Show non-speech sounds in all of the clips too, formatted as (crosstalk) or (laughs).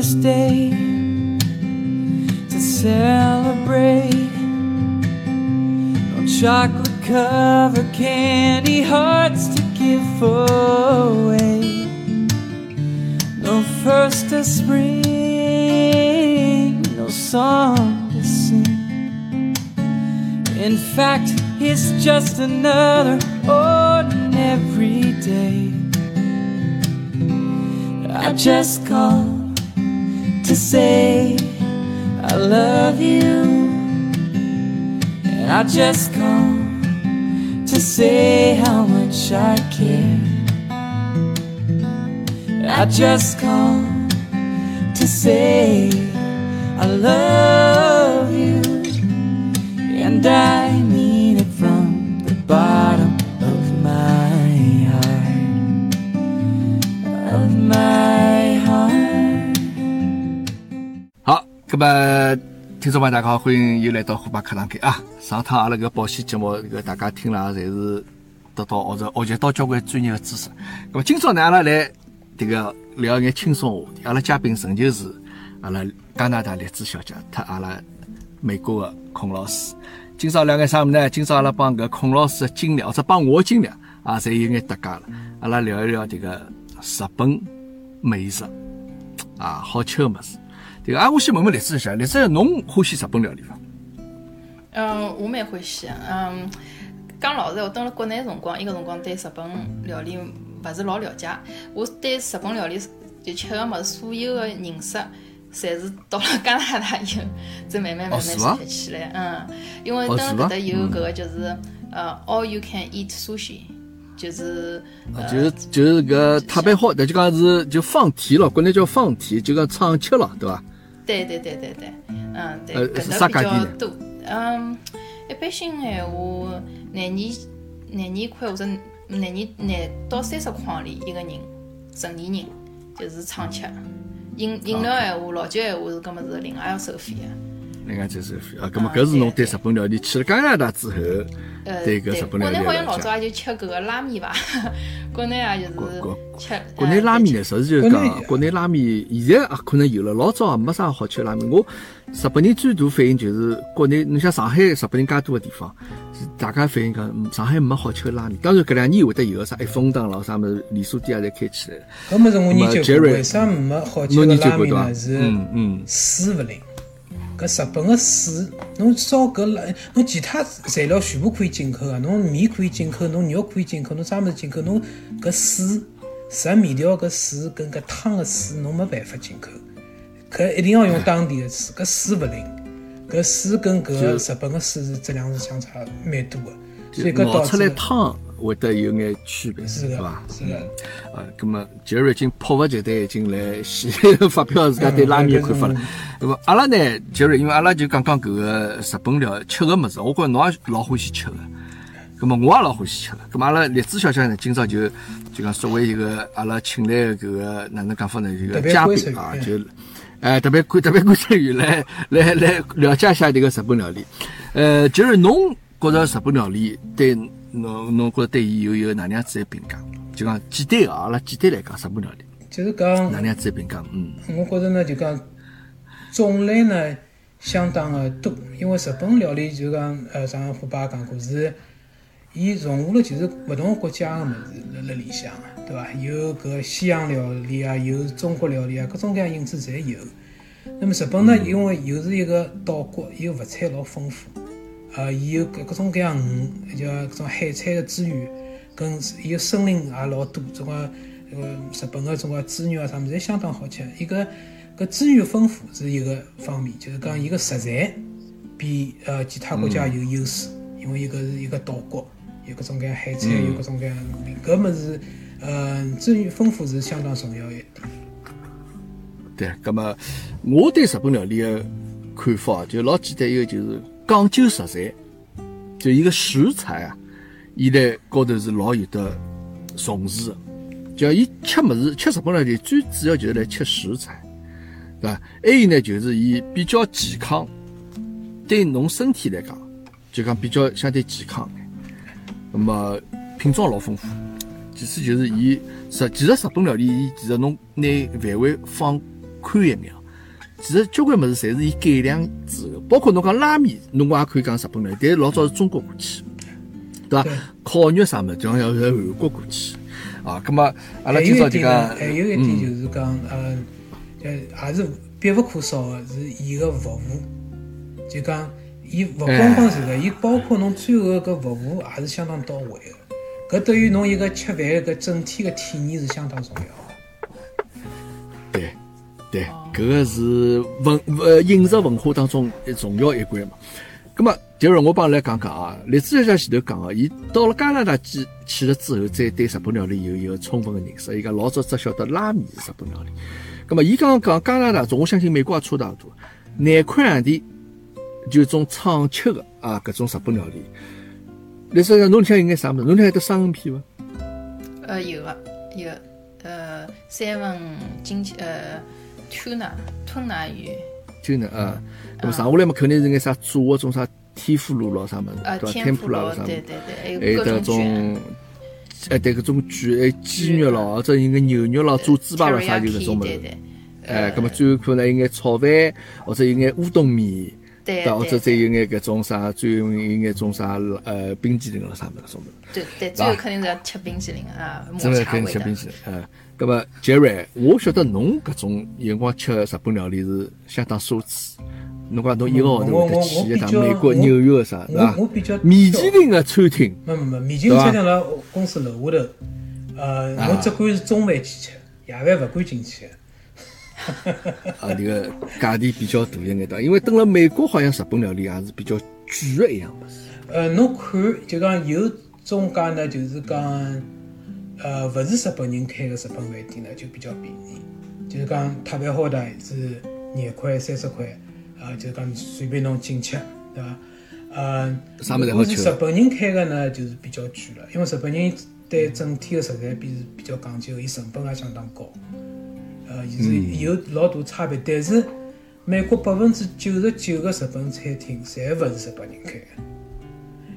this day to celebrate. No chocolate covered candy hearts to give away. No first of spring, no song to sing. In fact, it's just another ordinary day. I just called to say I love you. And I just called to say how much I care. I just called to say I love you. And I mean it from the bottom 那么听众朋友大家好，欢迎又来到虎爸课堂间啊！上趟阿拉搿保险节目，搿大家听了侪是得到学着学习到交关专业的知识。那么今朝呢，阿拉来迭个聊一眼轻松话题。阿拉嘉宾仍旧是阿拉加拿大栗子小姐，特阿拉美国的孔老师。今朝聊眼啥物事呢？今朝阿拉帮搿孔老师的经历，或者帮我的经历啊，侪有眼搭界了。阿拉聊一聊迭个日本美食啊，好吃的物事。迭个啊，我先问问栗子一下，栗子侬欢喜日本料理伐？嗯，我蛮欢喜的。嗯，讲老实闲话，蹲辣国内辰光，伊个辰光对日本料理勿是老了解。我对日本料理就吃个物事，所有个认识，侪是到了加拿大以后，再慢慢慢慢是伐学起来。嗯，因为蹲哦是伐辣搿搭有搿个就是呃，all you can eat sushi，就是啊就是就是搿特别好，那就讲是就放题了，国内叫放题，就讲畅吃了，对伐？对对对对对，嗯，对，呃搿是啥搭比较多。嗯，一般性闲话，廿二廿二块或者廿二廿到三十块钿一个人，成年人就是畅吃。饮饮料闲话，老酒闲话是搿么是另外要收费的。另外就是啊，葛么搿是侬对日本料理去了加拿大之后，呃，对搿日本料理国内好像。老早也就吃搿个拉面伐，(laughs) 国内也就是吃。国内拉面呢，实事求是讲，国内拉面现在啊可能有了，老早也没啥好吃的拉面。我日本人最大反应就是国内，侬像上海日本人介多的地方，大家反映讲嗯上海没好吃的拉面。当然搿两年会得有个啥一风堂咯，啥物事连锁店也侪开起来了。搿么是我研究过，为啥没好吃侬的研究过对伐拉面呢？？是嗯嗯，水勿灵。搿日本个水，侬烧搿辣，侬其他材料全部可以进口个，侬面可以进口，侬肉可以进口，侬啥物事进口，侬搿水食面条搿水跟搿汤个水，侬没办法进口。搿一定要用当地个水，搿水勿灵。搿水跟搿个日本个水是质量是相差蛮多个，所以搿倒出来汤会得有眼区别，是的对伐？是的。啊，咁么杰瑞已经迫不及待已经来先发表自家对拉面的看法了。那么阿拉呢，杰瑞，因为阿拉就讲讲搿个日本料吃个物事，我觉着侬也老欢喜吃个。咁么我也老欢喜吃个。咁么阿拉栗子小姐呢，今朝就就讲作为一个阿拉请来的搿个哪能讲法呢？一个嘉宾啊，就哎特别观特别观察员来来来了解一下这个日本料理。呃，杰瑞，侬觉着日本料理对侬侬觉着对伊有一个哪能样子的评价？就讲简单个，阿拉简单来讲，日本料理就是讲哪能样子的评价？嗯，我觉着呢，就讲种类呢相当的多，因为日本料理就讲，呃，上次虎爸也讲过，是伊融合了就是勿同国家个物事辣辣里向，对伐？有搿西洋料理啊，有中国料理啊，各种各样影子侪有。那么日本呢，因为又是一个岛国，伊个物产老丰富，呃，伊有各种各样鱼，就搿种海产个资源，跟伊个森林也老多，种个呃日本个种个猪肉啊啥物事侪相当好吃。伊个搿资源丰富是一个方面，就是讲伊个食材比呃其他国家有优势，因为伊搿是一个岛国，有各种各样海产，有各种各样鱼搿物事，呃资源丰富是相当重要一点。对。咁么我对日本料理的看法就老简单，一个就是讲究食材，就伊个食材啊，伊在高头是老有得重视的。就伊吃物事，吃日本料理最主要就是来吃食材，对伐？还有呢，就是伊比较健康，对侬身体来讲，就讲比较相对健康。那么品种老丰富，其次就是伊实其实日本料理，伊其实侬拿范围放宽一眼哦。其实交关物事侪是伊改良之后，包括侬讲拉面，侬讲也可以讲日本料理，但是老早是中国过去，对伐？烤肉啥物事，就像要是韩国过去啊。葛么阿拉有今朝就讲还有一点就是讲，呃，呃，也是必不可少的是伊个服务，就讲伊勿光光是个，伊包括侬最后个搿服务也是相当到位个。搿对于侬一个吃饭搿整体个体验是相当重要对，搿个是文呃饮食文化当中一重要一关嘛。葛么，就是我帮来讲讲啊，栗子小姐前头讲个，伊到了加拿大去去了之后，再对日本料理有一个充分的认识。伊讲老早只晓得拉面是日本料理。葛么，伊刚刚讲加拿大，我相信美国也差勿多。廿块洋钿就种畅吃个啊，搿种日本料理。栗子小姐，侬里向有眼啥物事？侬里向有得生鱼片伐？呃，有个有，呃，三文金呃 tuna 吞拿鱼，就呢啊，那么上下来嘛，肯定是眼啥做个种啥天妇罗咯啥么事，呃，对伐？天妇罗咯，啥么子对，对对，还还有各种哎，对，搿种卷，还鸡肉咯，或者有眼牛肉咯，做猪排咯，啥就搿种物事。对对，哎，葛么最后可能有眼炒饭，或者有眼乌冬面，对对，或者再有眼搿种啥，最后有眼种啥呃冰淇淋咯啥物事，搿种物事。对对，最后肯定是要吃冰淇淋啊，抹真的茶味的跟吃冰。淇淋，呃，葛么杰瑞，我晓得侬搿种有辰光吃日本料理是相当奢侈。侬讲侬一个号头会得去一趟美国我纽约个啥，对伐我我比较？米其林个餐厅，没没没，米其林餐厅辣公司楼下头，呃，啊我只管是中饭去吃，夜饭勿敢进去的。(laughs) 啊，迭个价钿比较大一眼对？因为蹲辣美国好像日本料理也是比较贵个一样物事。呃，侬看，就讲有种介呢，就是讲，呃，勿是日本人开个日本饭店呢，就比较便宜。就是讲特别好的是廿块、三十块，呃，就是讲随便侬进吃，对伐？呃，啥物事侪如果是好吃日本人开个呢，就是比较贵了，因为日本人对整体个食材比是比较讲究，伊成本也相当高，呃，伊是有老大差别。但是美国百分之九十九个日本餐厅侪勿是日本人开个。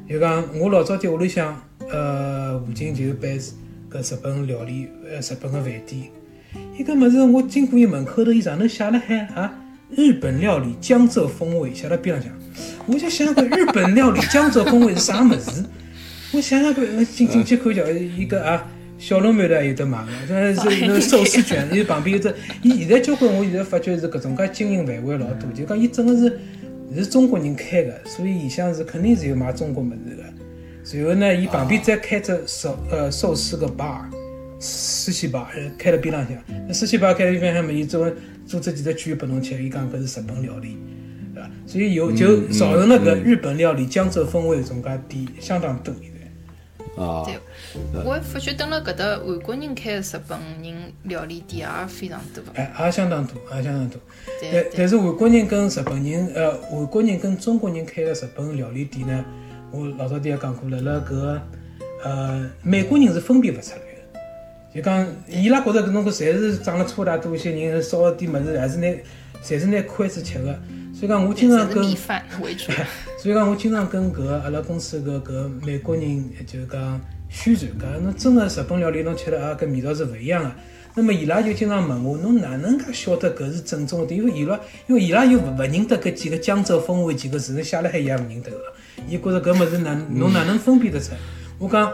就讲我老早在屋里向，呃，附近就有办搿日本料理，呃，日本个饭店。伊搿物事我经过伊门口头，伊上头写了海啊，日本料理江浙风味，写辣边浪向。我就想搿日本料理江浙风味是啥物事？我想想搿呃进进去看叫伊个啊，小笼馒头也有得卖个，这是那寿司卷，伊旁边有只，伊现在交关我现在发觉是搿种介经营范围老多，就讲伊整个是是中国人开个，所以里向是肯定是有卖中国物事个。然后呢，伊旁边再开只寿呃寿司个 bar，寿司 bar 呃开辣边浪向。那寿司 bar 开辣边浪向嘛，伊做做这几只卷拨侬吃，伊讲搿是日本料理，对伐？所以有就造成了搿日本料理江浙风味搿种介店相当多现在。啊，对，我发觉蹲辣搿搭韩国人开个日本人料理店也非常多。哎，也相当多，也相当多。但但是韩国人跟日本人，呃，韩国人跟中国人开个日本料理店呢，我老早底也讲过了，辣搿个呃美国人是分辨勿出来个，就讲伊拉觉着搿种搿侪是长了粗大多一些人烧点物事，还是拿侪是拿筷子吃个，所以讲我经常跟。(laughs) (laughs) 所以讲，我经常跟搿个阿拉公司搿搿美国人就是讲宣传，讲侬真个日本料理侬吃了啊，搿味道是勿一样个。那么伊拉就经常问我，侬哪能介晓得搿是正宗的？因为伊拉因为伊拉又勿勿认得搿几个江浙风味几个字，侬写辣海伊也勿认得个。伊觉着搿物事哪侬哪能分辨得出？我讲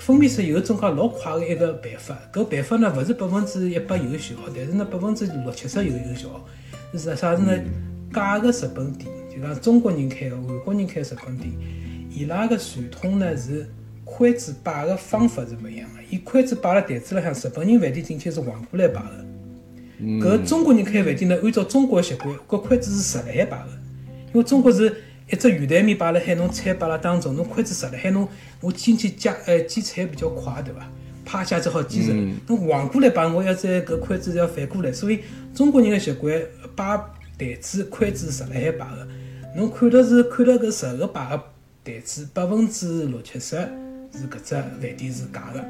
分辨出有一种介老快个一个办法，搿办法呢勿是百分之一百有效，但是呢百分之六七十有有效。是啥啥子呢？假个日本店，就讲中国人开个、韩国人开个日本店，伊拉个传统呢是筷子摆个方法是勿一样个。伊筷子摆辣台子浪向，日本人饭店进去是横过来摆个。搿中国人开饭店呢，按照中国个习惯，搿筷子是直辣海摆个。因为中国是一只圆台面摆辣海，侬菜摆辣当中，侬筷子直辣海，侬我进去夹呃煎菜比较快，对伐？啪一下子好煎熟。侬横过来摆，我要再搿筷子要反过来，所以中国人个习惯摆台子筷子直辣海摆个。侬看到是看到搿直个摆个台子，百分之六七十是搿只饭店是假个，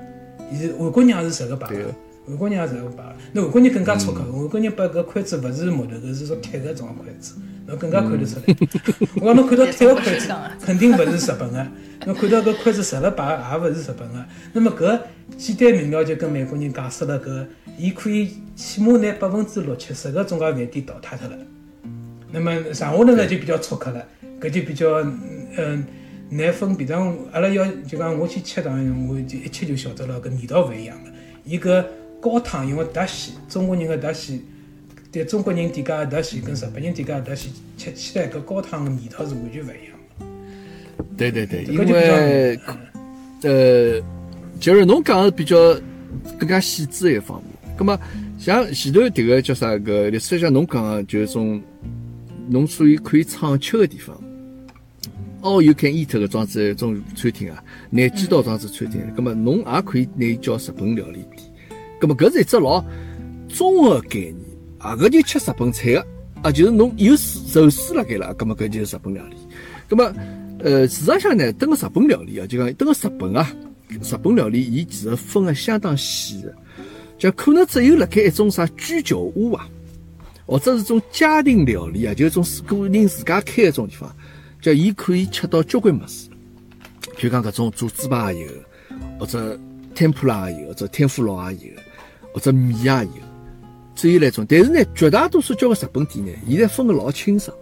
伊是韩国人也是十个摆个对个。韩国人也是会摆个。那韩国人更加粗刻，韩国人把搿筷子勿是木头搿，是说铁个种筷子，侬更加看得出来。(laughs) 我讲侬看到 (laughs) 铁个筷子，肯定勿是日本个。侬看到搿筷子直了摆，也勿是日本个。那么搿简单明了就跟美国人解释了搿，伊可以起码拿百分之六七十个中介饭店淘汰脱了。那么剩下头呢就比较粗刻了，搿就比较嗯难分辨。当阿拉要就讲我去吃，糖我就一吃就晓得了，搿味道勿一样个。伊搿高汤因为特鲜，中国人个特鲜，对中国人点家个特鲜跟日本人点家个特鲜，吃起来搿高汤个味道是完全勿一样个。对对对，因为嗯呃，就是侬讲个比较更加细致一方面。葛么像前头迭个叫啥个历史上侬讲个就是种侬属于可以畅吃个地方。All you can eat 搿桩子一种餐厅啊，南极岛装置餐厅，葛么侬也可以拿伊叫日本料理店。葛么搿是一只老综合概念啊，搿就吃日本菜个啊，就是侬有寿司辣盖了，葛么搿就是日本料理。葛么呃，事实上呢，等个日本料理啊，就讲等个日本啊，日本料理伊其实分个相当细个，就可能只有辣盖一种啥居酒屋啊，或者是种家庭料理啊，就是种个人自家开个种地方，叫伊可以吃到交关物事，譬如讲搿种做猪排也有，或者天妇罗也有，或者天妇罗也有，或者米也有，只有那种。但是呢，绝大多数交关日本店呢，现在分个老清爽。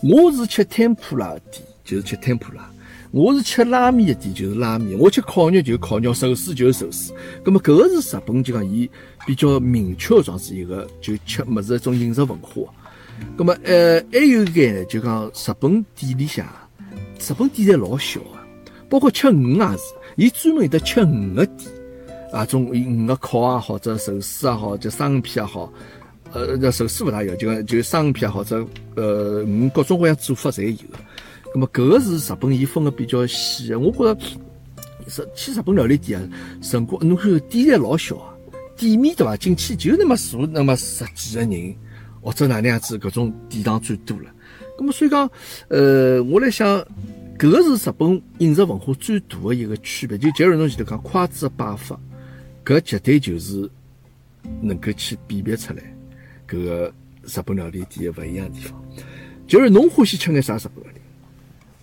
我是吃天妇罗的店，就是吃天妇罗；我是吃拉面的店，就是拉面；我吃烤肉就是烤肉，寿司就是寿司。那么搿个是日本就讲伊比较明确的状子一个就吃物事一种饮食文化。那么呃还有一个呢，就讲日本店里向，日本店侪老小个，包括吃鱼也是，伊专门有得吃鱼的店。啊，种鱼个烤也好，或者寿司也好，就生鱼片也好，呃，那寿司勿大有，就讲就生鱼片也好，或者呃鱼各种各样做法侪有那。么搿个是日本伊分个比较细个，我觉着去日本料理店啊，辰光侬看店侪老小啊，店面对伐？进去就那么坐那么十几个人，或者哪能样子，搿种店堂最多了。那么所以讲，呃，我来想，搿个是日本饮食文化最大的一个区别。就假如侬前头讲筷子的摆法，搿绝对就是能够去辨别出来搿个日本料理店的勿一样的地方。就是侬欢喜吃眼啥日本料理？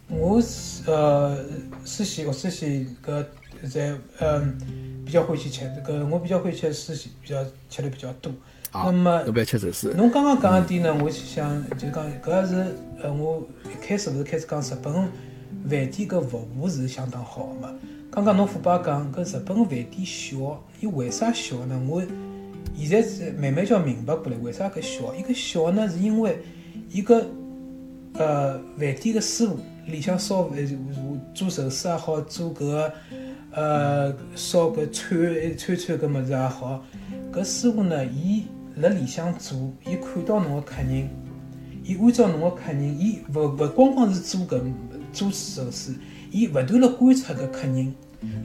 我呃寿喜我寿喜搿在嗯比较欢喜吃，搿我比较欢喜吃寿喜，比较吃的比较多。啊，那么侬不要吃寿司。侬刚刚讲个点呢，我想就讲搿是呃，我一开始勿是开始讲日本饭店搿服务是相当好个嘛。刚刚侬虎爸讲搿日本饭店小，伊为啥小呢？我现在是慢慢叫明白过来，为啥搿小？伊搿小呢，是因为伊搿呃饭店个师傅里向烧饭做寿司也好，做搿个呃烧搿串串串搿物事也好，搿师傅呢，伊辣里向做，伊看到侬个客人，伊按照侬个客人，伊勿勿光光是做搿做寿司，伊勿断辣观察搿客人，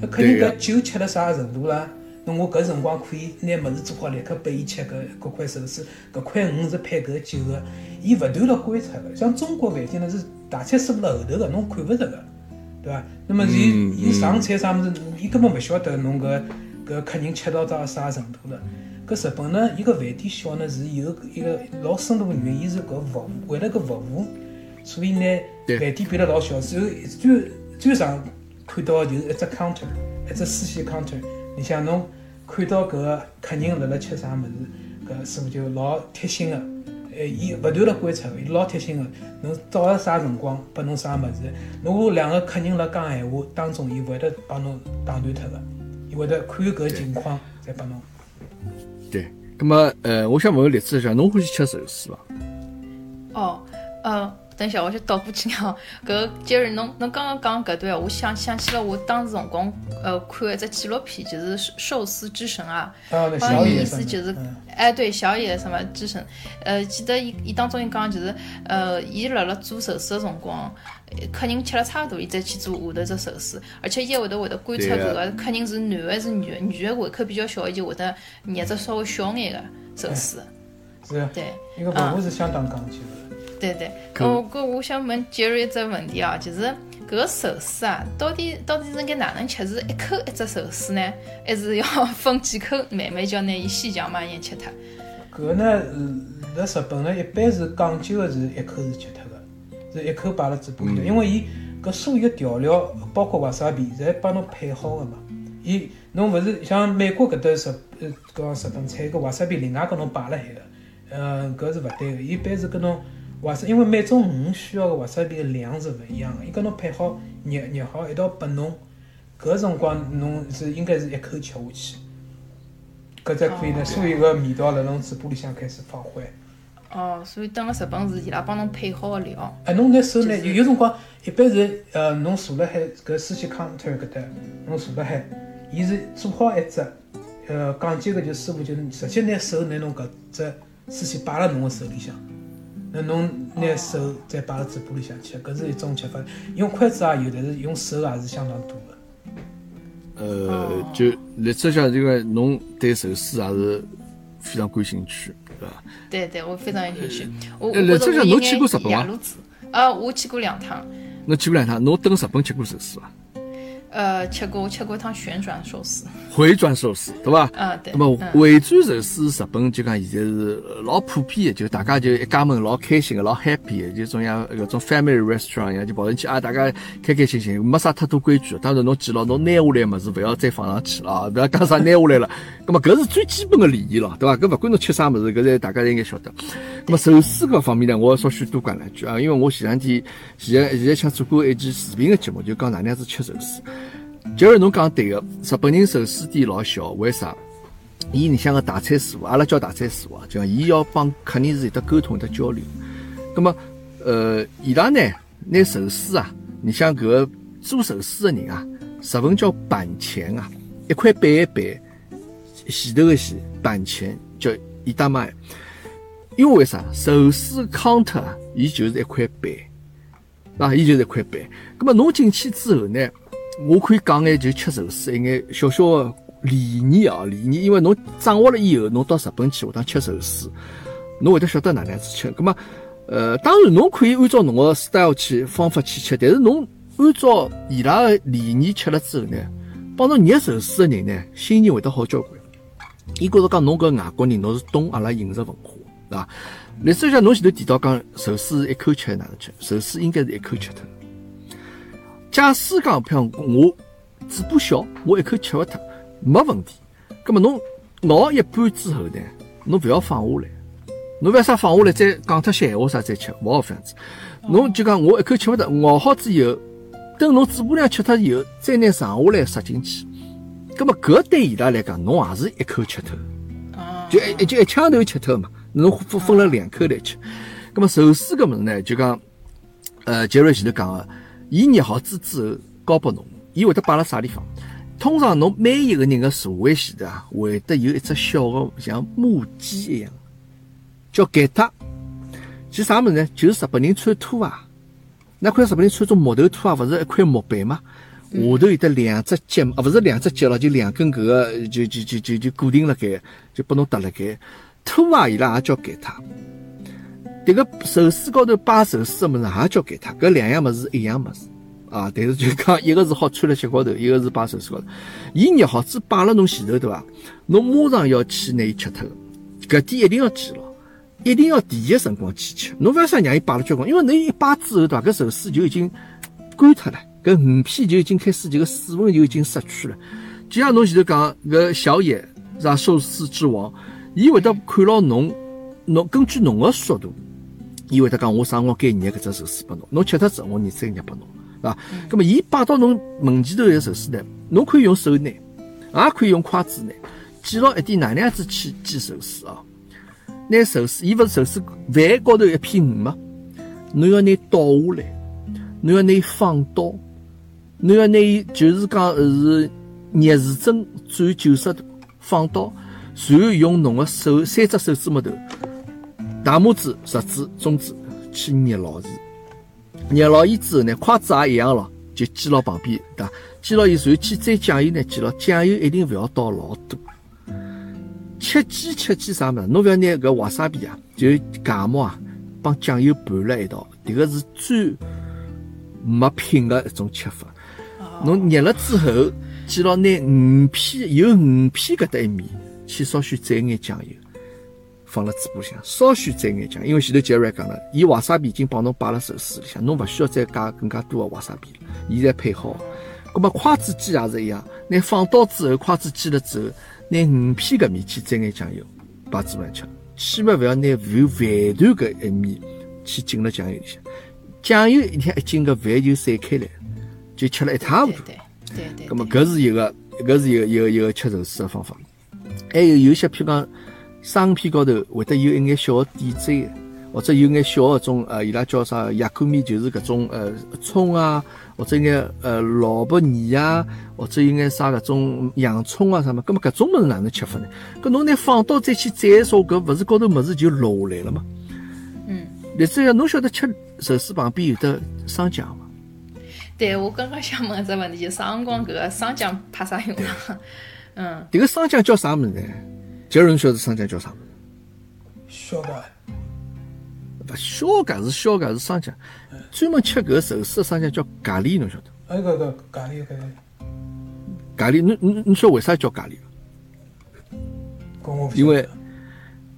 搿客人搿酒吃了啥程度啦？那我搿辰光可以拿物事做好，立刻拨伊吃搿搿块寿司，搿块鱼是配搿酒个，伊勿断辣观察个。像中国饭店呢是大菜师傅辣后头个，侬看勿着个，对伐？那么伊嗯伊上菜啥物事，伊根本勿晓得侬搿搿客人吃到到啥程度了。搿日本呢，伊个饭店小呢是有一个老深度个原因，伊是搿服务，为了搿服务，所以呢饭店变得老小，只有最最常看到的就是一只 counter，一只私线 counter，里向侬看到搿个客人辣辣吃啥物事，搿师傅就老贴心个，呃，伊勿断辣观察，伊老贴心个，侬到了啥辰光拨侬啥物事，如果两个客人辣讲闲话当中，伊勿会得帮侬打断脱个，伊会得看搿情况再拨侬。对，咁么呃，我想问个例子一下，侬欢喜吃寿司伐？哦，呃，等一下，我先倒过去讲。搿就是侬侬刚刚讲搿段，我想想起了我当时辰光呃看的一只纪录片，就是《寿司之神》啊。啊，那好像意小野什么思就是嗯，哎，对，小野什么之神，呃，记得伊伊当中伊讲就是，呃，伊辣辣做寿司的辰光，呃客人吃了差不多，伊再去做下头只寿司，而且伊还会得会得观察对搿个个客人是男还是女的，女的胃口比较小，伊就会得捏只稍微小眼个寿司，是啊对。伊个服务是相当讲究的。对对，可哦，搿我想问杰瑞一只问题啊，就是搿个寿司啊，到底到底是应该哪能吃？是一口一只寿司呢，还是要分几口慢慢叫拿伊细嚼慢咽吃脱？搿呢，辣日本呢，一般是讲究个是一口是吃脱个，是一口摆辣嘴巴里头，因为伊搿所有调料，包括瓦萨比，侪帮侬配好个嘛。伊侬勿是像美国搿搭日呃讲日本菜，搿瓦萨比另外搿侬摆辣海个，呃，搿是勿对个。伊一般是搿侬瓦萨，因为每种鱼需要个瓦萨比个量是勿一样个，伊搿侬配好热热好一道拨侬，搿辰光侬是应该是一口吃下去，搿才可以呢，所有个味道辣侬嘴巴里向开始发挥。哦，所以等个日本是伊拉帮侬配好个料。哎，侬拿手呢，有有辰光一般是呃，侬坐辣海搿司机 counter 搿搭，侬坐辣海，伊是做好一只，呃，讲究个就师傅就直接拿手拿侬搿只司机摆辣侬个手里向，那侬拿手再摆辣嘴巴里向吃，搿是一种吃法。用筷子也有，但是用手也是相当多个。呃，就立志讲这个，侬对寿司也是非常感兴趣，对伐？对对，我非常有兴趣。我呃我得我去过日本伐野路子。呃，我去过两趟。侬去过两趟，侬登日本吃过寿司伐？呃，吃过吃过一趟旋转寿司。回转寿司，对伐？啊，对。那么嗯回转寿司，日本就讲现在是呃老普遍的，就大家就一家门老开心的，老 happy 的，就种像搿种 family restaurant 一样，就跑进去啊，大家开开心心，没啥太多规矩。当然侬记牢，侬拿下来物事勿要再放上去了啊，勿要讲啥拿下来了。(laughs) 那么搿是最基本的礼仪了，对伐？搿勿管侬吃啥物事，搿侪大家侪应该晓得。那么寿司搿方面呢，我稍许多讲两句啊，因为我前两天现在现在想做过一期视频的节目，就讲哪能样子吃寿司。就是侬讲对个，日本人寿司店老小，为啥？伊里向个大菜师傅，阿拉叫大菜师傅啊，就讲伊要帮客人是有得沟通、有得交流。那么，呃，伊拉呢，拿寿司啊，你像搿个做寿司的人啊，日文叫板前啊，一块板一板，前头个前，板前叫伊大麦。因为为啥？寿司 counter，伊就是一块板，啊，伊就是一块板。那么侬进去之后呢？我可以讲眼就吃寿司一眼小小的理念啊，理念，因为侬掌握了以后，侬到日本去下趟吃寿司，侬会得晓得哪能样子吃。咁么，呃，当然侬可以按照侬个 style 去方法去吃，但是侬按照伊拉个理念吃了之后呢，帮侬捏寿司的人呢，心情会得好交关。伊觉着讲侬搿外国人，侬是懂阿拉饮食文化，对伐？历史上侬前头提到讲寿司一口吃还哪能吃？寿司应该是一口吃脱。假使讲，譬如我嘴巴小，我一口吃勿脱，没问题。葛么侬咬一半之后呢，侬勿要放下来，侬勿要啥放下来再讲脱些闲话啥再吃，勿好这样子。侬就讲我一口吃勿脱，咬好之后，等侬嘴巴里向吃脱以后，再拿剩下来塞进去。葛么搿对伊拉来讲，侬也是一口吃脱，啊就一就一枪头吃脱嘛。侬分分了两口来吃。葛么寿司搿物事呢，就讲，呃，杰瑞前头讲个。伊捏好子之后交拨侬，伊会得摆辣啥地方？通常侬每一个人个座位前头啊，会得有一只小个像木屐一样，叫盖塔。其啥物事呢？就是日本人穿拖鞋，那块日本人穿种木头拖鞋，勿是一块木板嘛？下头有得两只脚，啊，勿是两只脚了，就两根搿个，就就就就就固定辣盖，就拨侬搭辣盖。拖鞋伊拉也叫盖塔。迭个寿司高头摆寿司个物事也叫给他，搿两样物事一样物事啊，但是就讲 (laughs) 一个是好穿辣脚高头，一个是摆寿司高头。伊热好子摆辣侬前头对伐？侬马上要去拿伊吃脱个，搿点一定要记牢，一定要第一辰光去吃。侬勿要想让伊摆辣交关，因为侬一摆之后对伐？搿寿司就已经干脱了，搿鱼片就已经开始这个水分就已经失去了。就像侬前头讲搿小野是吧？寿司之王，伊会得看牢侬，侬根据侬个速度。伊会得讲，我啥辰光该热搿只寿司拨侬，侬吃脱之后，我热再热拨侬，是伐？咁么，伊摆到侬门前头个寿司呢，侬可以用手拿，也可以用筷子拿。记牢一点，哪能样子去煎寿司啊？拿寿司，伊勿是寿司饭高头一片鱼吗？侬要拿倒下来，侬要拿伊放倒，侬要拿伊就是讲是逆时针转九十度放倒，然后用侬个手三只手指末头。大拇指、食指、中指去捏牢伊，捏牢伊之后呢，筷子也一样咯，就系牢旁边，对伐？系牢伊，然后去蘸酱油呢，记牢酱油一定勿要倒老多。切记切记啥物事？侬勿要拿搿瓦萨比啊，就芥末啊，帮酱油拌辣一道，迭个是最没品的一种吃法。侬捏了之后，记牢拿鱼片有鱼片搿搭一面，去稍许蘸眼酱油，放辣嘴巴里向，稍许再眼酱，因为前头杰瑞讲了，伊瓦萨比已经帮侬摆辣寿司里向，侬勿需要再加更加多的瓦萨比了，伊侪配好。葛么筷子鸡也是一样，拿放刀之后，筷子煎了之后，拿鱼片搿面去沾眼酱油，摆嘴巴上吃，千万勿要拿有饭团搿一面去浸了酱油里向。酱油一天一浸，搿饭就散开来，就吃了一塌糊涂。对对对。咁么搿是一个，搿是一个一个一个吃寿司个方法。还有有些譬如讲生片高头会得有一眼小个点缀，或者有眼小个种呃，伊拉叫啥亚克米，就是搿种呃葱啊，或者眼呃萝卜泥啊，或者有眼啥搿种洋葱啊啥么。咁么搿种物事哪能吃法呢？搿侬拿放到再去斩烧，搿勿是高头物事就落下来了吗？嗯。例子要侬晓得吃寿司旁边有得生姜伐？对，我刚刚想问只问题，就啥辰光搿个生姜派啥用啊？(laughs) 嗯，迭个生姜叫啥物事呢？杰伦晓得商家叫啥物事？小的，勿小噶是小噶是商家，专门吃搿个寿司的商家叫咖喱，侬晓得？还有搿个咖喱搿个，咖喱，侬侬侬晓得为啥叫咖喱伐？因为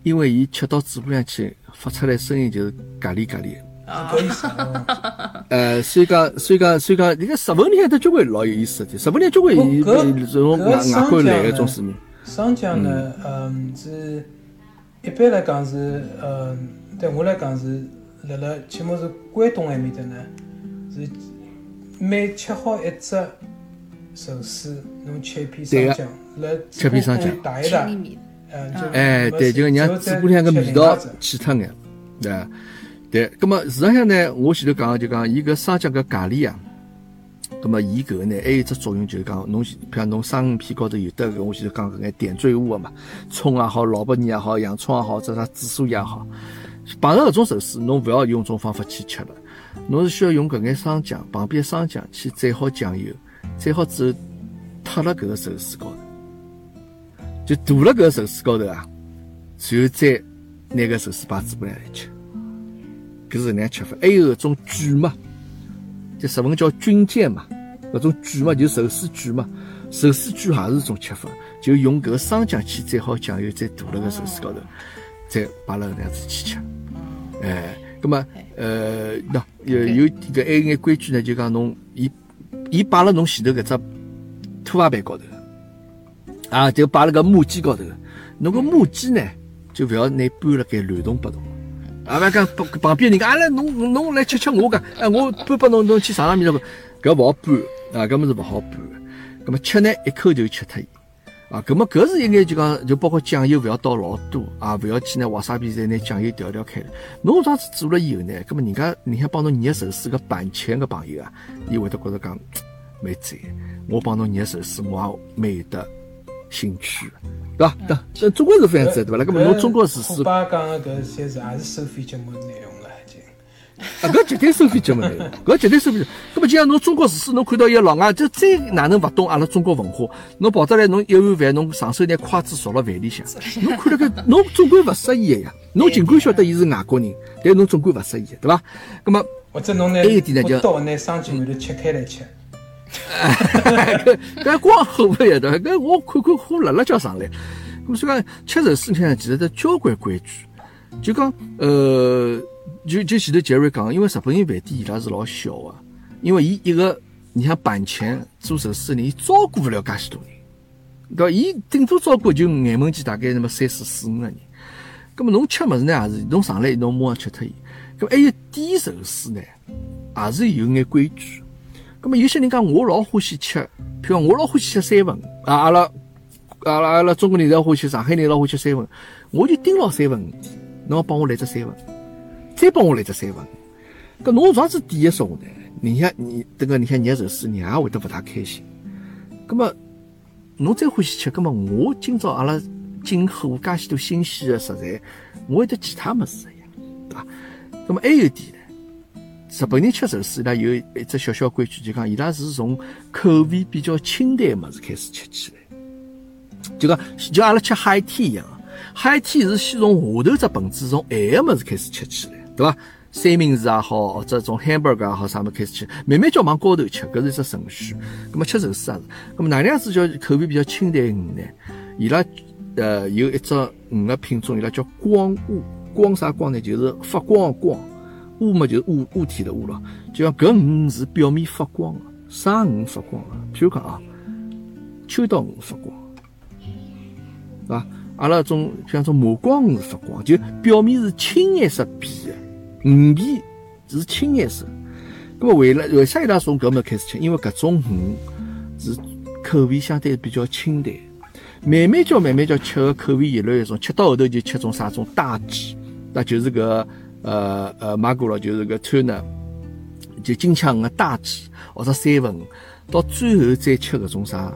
因为伊吃到嘴巴上去发出来声音就是咖喱咖喱的。是搿意思哦。呃，所以讲，所以讲，所以讲，你看日文里向头交关老有意思的，日本里向交关不伊搿这种外搿外国来的种水面。生姜呢，嗯，是一般来讲是，嗯，对我来讲是，辣辣起码是关东埃面搭呢，是每吃好一只寿司，侬切一片生姜，辣切片生姜打一打哎，对，就让嘴巴里向个味道去脱眼，对？对，葛么事实上呢，我前头讲个就讲，伊搿生姜搿咖喱啊，那么伊搿个呢，还有只作用就是讲，侬譬如侬生鱼片高头有得搿，我前头讲搿眼点缀物个嘛，葱也好，萝卜泥也好，洋葱也好，或者啥紫苏也好，碰着搿种寿司，侬勿要用种方法去吃了，侬是需要用搿眼生姜，旁边生姜去蘸好酱油，蘸好之后踏辣搿个寿司高头。就涂辣搿个寿司高头啊，然后再拿搿寿司摆嘴巴上来吃，搿是能样吃法。还有搿种卷嘛，就日文叫军舰嘛，搿种卷嘛就寿司卷嘛，寿司卷也是一种吃法，就用搿个生姜去蘸好酱油，再涂辣搿寿司高头，再摆辣搿能样子去吃。哎，葛么呃，喏有有搿还有眼规矩呢，就讲侬伊伊摆辣侬前头搿只拖鞋板高头。啊，就摆辣搿木屐高头。侬搿木屐呢，就勿要拿搬辣盖乱动拨动。啊，勿讲旁旁边人家，阿拉侬侬来吃吃我讲，哎，我搬拨侬，侬去上上面头，搿勿好搬啊，搿么是勿好搬。搿么吃呢，一口就吃脱伊。啊，搿么搿是应该就讲，就包括酱油勿要倒老多啊，勿要去拿瓦萨比再拿酱油调调开来。侬这样子做了以后呢，搿么人家你想帮侬捏寿司搿办钱个朋友啊，伊会得觉着讲蛮赞。我帮侬捏寿司，我也蛮有得。兴趣，对伐？对，这中国是这样子，对伐？那搿么侬中国是是虎爸讲个搿些是也是收费节目内容了，已经。啊，搿绝对收费节目内容，搿绝对收费。搿么就像侬中国厨师，侬看到一个老外，就再哪能勿懂阿拉中国文化，侬跑得来侬一碗饭，侬上手拿筷子勺辣饭里向，侬看了搿，侬总归勿适意个呀。侬尽管晓得伊是外国人，但侬总归勿适意，对伐？搿么或者侬拿还有一点呢就刀拿生煎馒头切开来吃，搿 (laughs) 搿光后悔呀，对伐？搿我看看火辣辣叫上来。咁所以讲吃寿司里向其实得交关规矩，就讲呃，就就前头杰瑞讲，因为日本人饭店伊拉是老小个，因为伊一个你像板前做寿司的人，伊照顾勿了介许多人，对伐？伊顶多照顾就眼门前大概那么三四四五个人。咁么侬吃物事呢，也是侬上来侬马上吃脱伊。咁还有点寿司呢，也是有眼规矩。那么有些人讲我老欢喜吃，譬如我老欢喜吃三文啊，阿拉阿拉阿拉中国人老欢喜，上海人老欢喜吃三文，我就盯牢三文，侬要帮我来只三文，再帮我来只三文。搿侬啥子点一送呢？你像你迭个你像热寿司，人也会得勿大开心。咁么侬再欢喜吃，咁么我今朝阿拉进货介许多新鲜的食材，我会得其他物事呀，对伐？咁么还有点呢。日本人吃寿司，伊拉有一只小小规矩，就讲伊拉是从口味比较清淡物事开始吃起来，就讲就阿拉吃海天一样，海天是先从下头只盆子从咸个物事开始吃起来，对伐？三明治也好，或者种 hamburger 也好，啥物事开始吃，慢慢叫往高头吃，搿是一只程序。葛么吃寿司也是，葛么哪能样子叫口味比较清淡鱼呢？伊拉呃有一只鱼个品种，伊拉叫光乌，光啥光呢？就是发光个光，乌嘛就是物物体的物咯。就像搿鱼是表面发光个，啥鱼发光个？譬如讲啊，秋刀鱼发光，是吧？阿拉种像种麻光鱼发光，就表面是青颜色皮的，鱼皮是青颜色。那么为了为啥伊拉从搿么开始吃？因为搿种鱼是口味相对比较清淡，慢慢叫慢慢叫吃个口味越来越重，吃到后头就吃种啥种大鸡，那就是搿呃呃马古咯，就是搿 tuna，就金枪鱼个大鸡或者三文鱼，到最后再吃搿种啥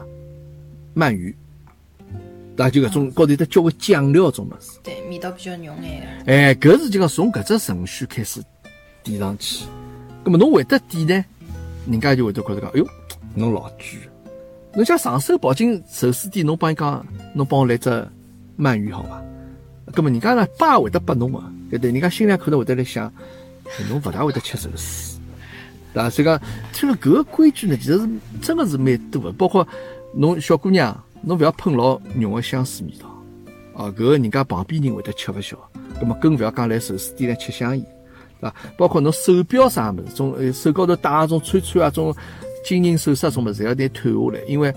鳗鱼。那就搿种高头得交关酱料种物事，对，味道比较浓眼。哎，搿是就讲从搿只程序开始点上去，葛么侬会得点呢？人家就会得觉着讲，哎哟，侬老贵。侬像上手跑进寿司店，侬帮伊讲，侬帮我来只鳗鱼好伐？葛么人家呢，爸会得拨侬个，对对？人家心里可能会得来想，侬勿大会得吃寿司，对伐？所以讲，听了搿个规矩呢，其实是真个是蛮多的，包括侬小姑娘。侬勿要喷老浓个香水味道，哦，搿个人家旁边人会得吃勿消。葛末更勿要讲来寿司店来吃香烟，对伐？包括侬手表啥物事，种手高头戴啊种串串啊种金银首饰啊种物事，侪要拿退下来，因为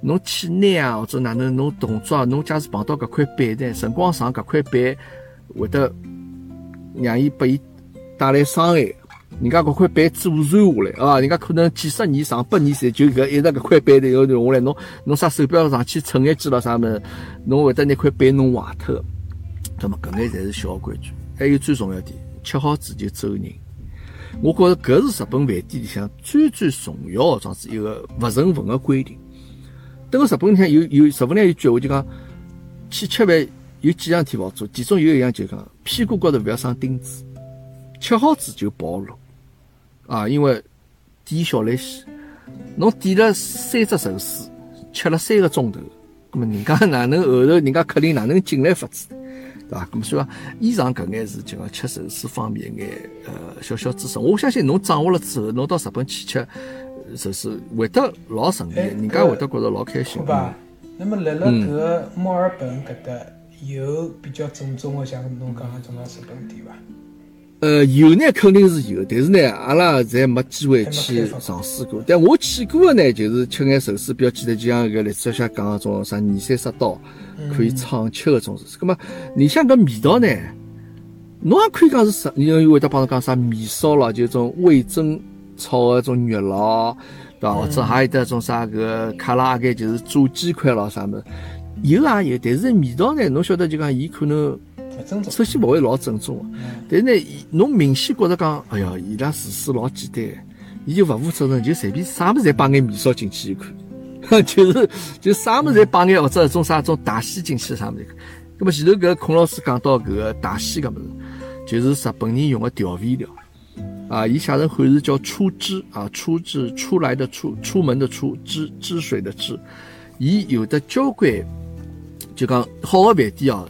侬去拿啊或者哪能侬动作啊，侬假使碰到搿块板呢，辰光长搿块板会得让伊拨伊带来伤害。人家搿块板祖传下来啊，人家可能几十年、上百年噻，就搿一直搿块板头要用下来。侬侬啥手表上去蹭一记了啥物事，侬会得拿块板弄坏脱。那么搿眼侪是小规矩，还有最重要点，吃好子就走人。我觉着搿是日本饭店里向最最重要的桩子一个勿成文的规定。等个日本里向有有日本里有句话就讲，去吃饭有几样体勿好做，其中有一样就讲屁股高头勿要生钉子，吃好子就暴露。啊，因为点小来西，侬点了三只寿司，吃了三个钟头，那么人家哪能后头人家客人哪能进来法子，对伐？那么所以讲，以上搿眼是就讲吃寿司方面一眼呃小小知识。我相信侬掌握了之后，侬到日本去吃寿司会得老顺利，人家会得觉着老开心。好吧，那么辣辣搿个墨尔本搿搭有比较正宗的，像侬讲的种介日本店伐？呃，有呢，肯定是有，但是呢，阿拉侪没机会去尝试过。但我去过的呢，就是吃眼寿司比较简单，就像搿历史下讲个种啥二三十刀可以畅吃个种寿司。咁么，你像搿味道呢，侬也可以讲是啥？你为会得帮侬讲啥米烧咯，就种味增炒个种肉咯，对伐？或者还有得种啥搿卡拉阿盖，就是炸鸡块咯啥物事，有也有，但是味道呢，侬晓得就讲伊可能。首先勿会老正宗，但是呢，侬明显觉着讲，哎呀，伊拉厨师老简单，伊就勿负责任，就随便啥物事侪摆眼米烧进去就可以，(laughs) 就是就啥物事侪摆眼或者种啥种大西进去啥物事。那么前头搿孔老师讲到搿个大西搿物事，就是日本人用个调味料啊，伊写成汉字叫出汁啊，出汁出来的出，出门的出，汁汁水的汁，伊有的交关，就讲好个饭店哦。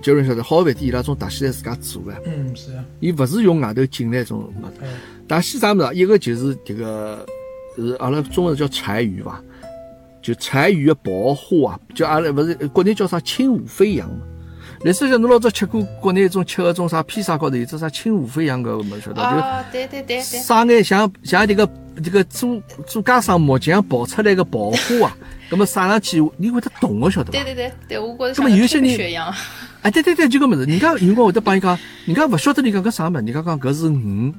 就人晓得，好饭店伊拉种大西在自家做的，嗯是啊，伊勿是用外头进来种物事。大西啥物事？一个就是这个，是阿拉中文叫柴鱼伐？就柴鱼的爆花啊，就阿拉勿是国内叫啥轻舞飞扬嘛？类似像侬老早吃过国内种吃个种啥披萨高头有只啥轻舞飞扬个，没晓得？啊，对对对对。撒眼像像这个这个做做加上木匠爆出来个爆花啊，(laughs) 那么撒上去你会得动个晓得伐？对对对对，我觉着像有些人。哎，对对对，就搿么子，人家有辰光会得帮伊讲，人家勿晓得你讲搿啥物事，人家讲搿是鱼，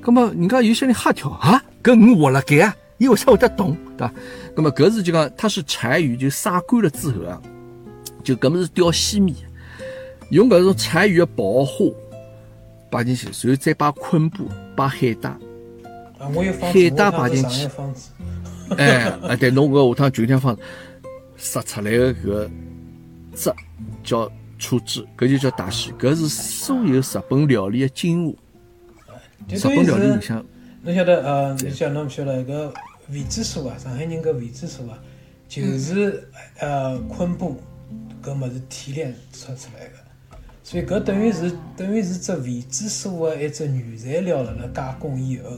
葛么人家有些人吓跳啊，搿鱼活辣盖啊，伊为啥会得动，对伐？葛么搿是就讲它是柴鱼，就晒干了之后啊，就搿么是钓西米，用搿种柴鱼的爆花摆进去，然后再把昆布、把海带，海带摆进去，哎哎，对，侬搿下趟就像方杀出来的搿汁叫。出汁，搿就叫大西，搿是所有日本料理的精华。日本料理里向，侬晓得呃，你晓侬勿晓得搿味之素啊？上海人搿味之素啊，就是呃昆布搿物事提炼出出来的。所以搿等于是等于是只未知数的一只原材料辣辣加工以后，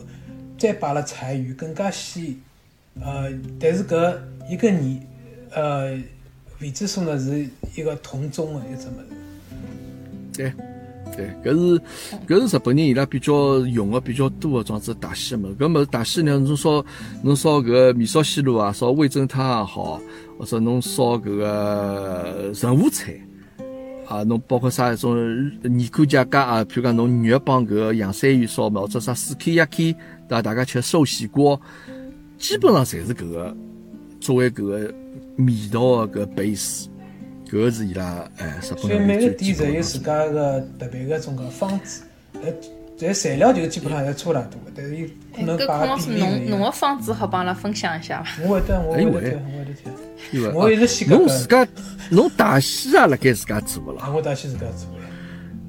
再摆了柴鱼更加鲜。呃，但是搿一个年呃未知数呢是一个同宗的一只物事。对，对，搿是搿是日本人伊拉比较用的比较多个种子大鲜物。搿物大鲜呢，侬烧侬烧搿个米烧西路啊，烧味噌汤也好，或者侬烧搿个任何菜啊，侬包括啥一种年过节家啊，譬如讲侬肉帮搿个洋山芋烧嘛，或者啥四 K 一 K，对伐？大家吃寿喜锅，基本上侪是搿个作为搿个味道个搿 base。搿个是伊拉哎，日本所以每个店侪有自家个特别个种个方子，呃，但材料就基本上侪差勿多个，但是伊可哎搿能摆个孔老师侬。侬个方子好帮阿拉分享一下伐？我会得，我会得听，我会得？(laughs) 我一直写搿个侬自家侬大西也辣盖自家做个啊，啦。我大西自家做的，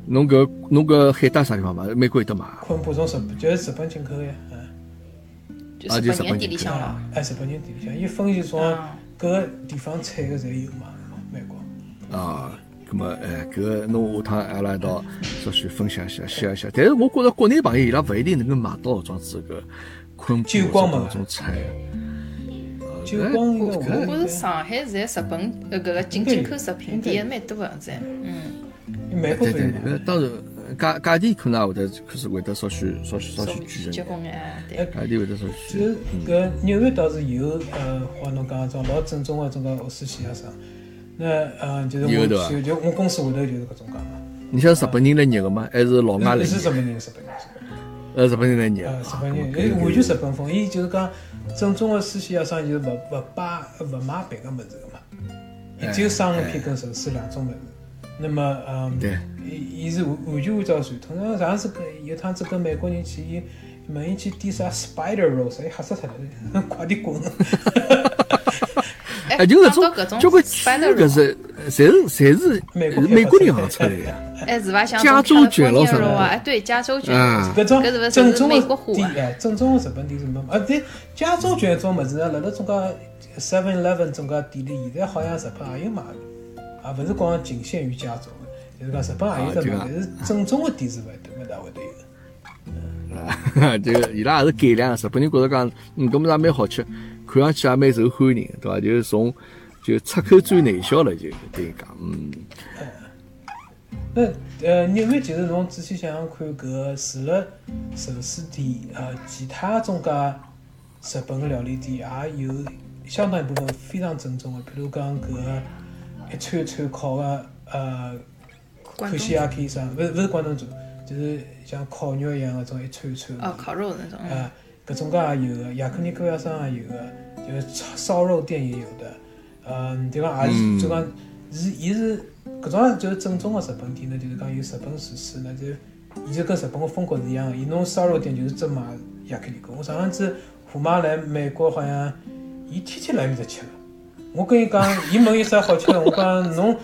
侬搿侬搿海带啥地方买？美国有得买啊？昆布从日本就是日本进口的呀，嗯，就日本人店里向咯。哎，日本人店里向，伊分析从啊各个地方产个侪有嘛，美国。啊，葛么哎，搿个侬下趟阿拉一道稍许分享一下，写一下。但是我觉着国内朋友伊拉勿一定能够买到搿种子搿昆布酒光嘛搿种菜。就光我觉着上海现在日本呃搿个进进口食品店蛮多个在，嗯，美国对对不有嘛，搿当然价价钿可能也会得可是会得稍许稍许稍稍许贵一点，微结棍哎，对。价钿会得稍许就是搿纽约倒是有呃，好侬讲种老正宗个种个俄式西亚啥，那呃就是我就就我公司会头就是搿种讲嘛。你像日本人来捏个吗？还是老外来捏？是日本人，日本人，呃，日本人来捏。啊，日本人，可以伊完全日本风，伊就是讲正宗个苏西亚商就是勿勿摆勿卖别个物事个嘛，伊只有生鱼片跟寿司两种物事。那么，嗯对，伊伊是完完全按照传统。那上次跟有趟子跟美国人去，伊问伊去点啥 spider rolls，伊吓死脱了，(laughs) 快点滚！哎，就搿种种交关区 spider 搿是侪是侪是美国美国人行出来的呀。(laughs) 哎，是伐？像加州卷咯啥哎，对，加州卷，啊，搿种搿是勿是正宗美国货的哎，正宗的日本店是没。啊，对，加州卷这种物事呢，辣辣中介 Seven Eleven 中介店里，现在好像日本也有卖的，啊，勿是光仅限于加州的，就是讲日本也有得卖，啊但是正宗的店是勿会得勿大会得有的。啊，(laughs) 这个伊拉也是改良的。日本人觉着讲，嗯，搿么也蛮好吃，看上去也蛮受欢迎，对伐？就是从就出口转内销了，就等于讲，嗯，那呃，纽约其实侬仔细想想看，搿个除了寿司店，呃，其他种介日本个料理店也有相当一部分非常正宗的，比如讲搿个一串一串烤个呃关东口西亚 K 啥，勿是勿是关东煮，就是像烤肉一样的种一串一串。哦，烤肉那种，嗯啊，搿种介也有个，亚克力高压商也有个，就是烧烧肉店也有的，嗯，对伐？也是就讲是伊是搿种就是正宗个日本店呢，就是讲有日本厨师呢，就伊就跟日本个风格是一样个，伊弄烧肉店就是只卖亚克力高。我上趟子虎妈来美国好像，伊天天来埃面搭吃个。我跟伊讲，伊问有啥好吃的，我讲侬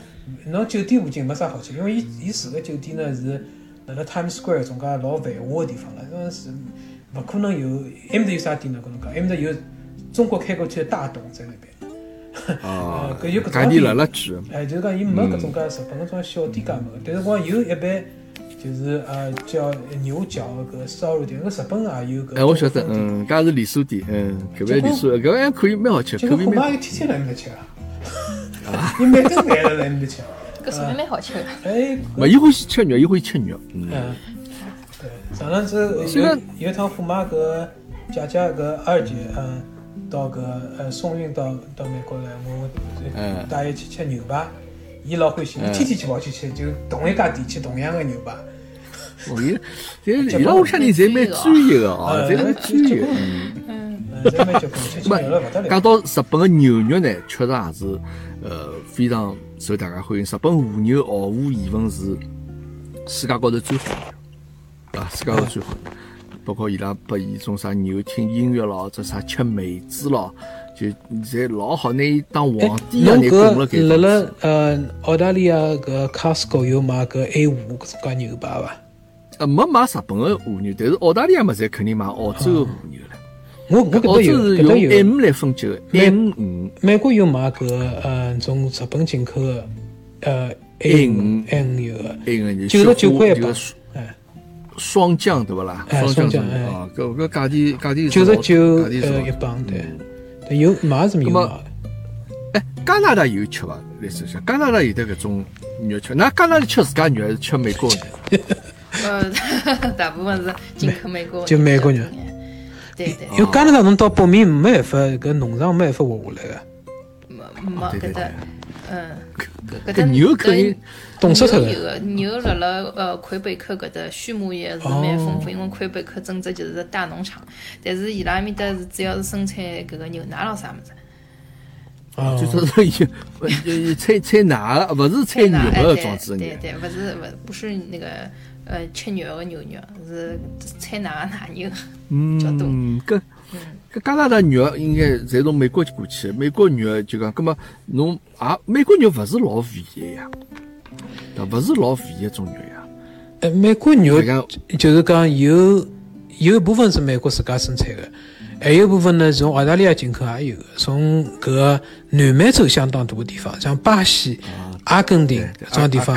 侬酒店附近没啥好吃，因为伊伊住个酒店呢是辣辣 Times Square 种介老繁华个地方了，那是勿可能有埃面搭有啥店呢？跟侬讲，埃面搭有中国开过去的大董在那边。啊 (laughs) 搿有搿种店。哎，就是讲伊没搿种介日本搿种小店介没个，但是光有一般就是呃叫牛角个搿烧肉店，搿日本也有搿。哎，我晓得，。嗯，搿也是连锁店，嗯，搿边连锁，搿还可以，蛮好吃，结口味妈。伊天天来埃面搭吃啊，伊每顿饭辣辣埃面搭吃。(laughs) 搿说明蛮好吃的。(laughs) 哎，勿，伊欢喜吃肉，伊欢喜吃肉，嗯，嗯，对，上趟子虽然有有一趟虎妈搿姐姐搿二姐，嗯，到搿呃送运到到美国来，我嗯带伊去吃牛排，伊老欢喜，天天去跑去吃，就同一家店吃同样的牛排。(laughs) (laughs) 哦，伊，这伊拉屋里向人侪蛮专业个哦，侪蛮专业，嗯。嗯，嗯，侪蛮结棍，吃起牛了勿得了。讲到日本个牛肉呢，确实也是呃非常受大家欢迎。日本和牛毫无疑问是世界高头最好的，啊，世界高头最好的。包括伊拉拨伊种啥牛听音乐咯，这啥吃梅子咯，就侪老好，拿伊当皇帝一样，侬拿供了搿辣给辣呃澳大利亚搿 Costco 有卖搿 A 五搿种介牛排伐？呃没买日本的和牛，但是澳大利亚么，侪肯定买澳洲个和牛了。我我搿澳洲搭有，是用搿搭有。M 来分级的，M 五美国有买搿呃从日本进口的呃 A 五五 A 五有个，A 五九十九块一磅这个，哎，双降对不啦？哎双双降啊，搿搿价钿价钿九十九价钿是老呃一磅，对，对有买是没有买的。哎，加拿大有吃伐？类似像加拿大有得搿种肉吃，那加拿大吃自家肉还是吃美国肉？(laughs) 呃，大部分是进口美国，就美国人。对对，因为加拿大侬到北面没办法，搿农场没办法活下来个，没没搿搭嗯，搿搿搭牛肯定冻死脱个。牛有个牛辣辣呃魁北克搿搭畜牧业是蛮丰富，因为魁北克整只就是大农场，但是伊拉埃面搭是主要是生产搿个牛奶咯啥物事。哦，就说是有 (laughs) 呃产产奶的，勿是产奶肉的哎装置。对对，勿是勿不是那个呃吃肉的牛肉，是产奶的奶牛。较多嗯，(laughs) 搿搿加拿大肉应该侪从美国过去的，美国肉就讲，葛末侬也美国肉勿是老肥的呀，对？勿是老肥的一种肉呀。呃，美国肉就讲就是讲有有一部分是美国自家生产的，还有一部分呢从澳大利亚进口也有的，从搿南美洲相当多的地方，像巴西、阿根廷对这种地方？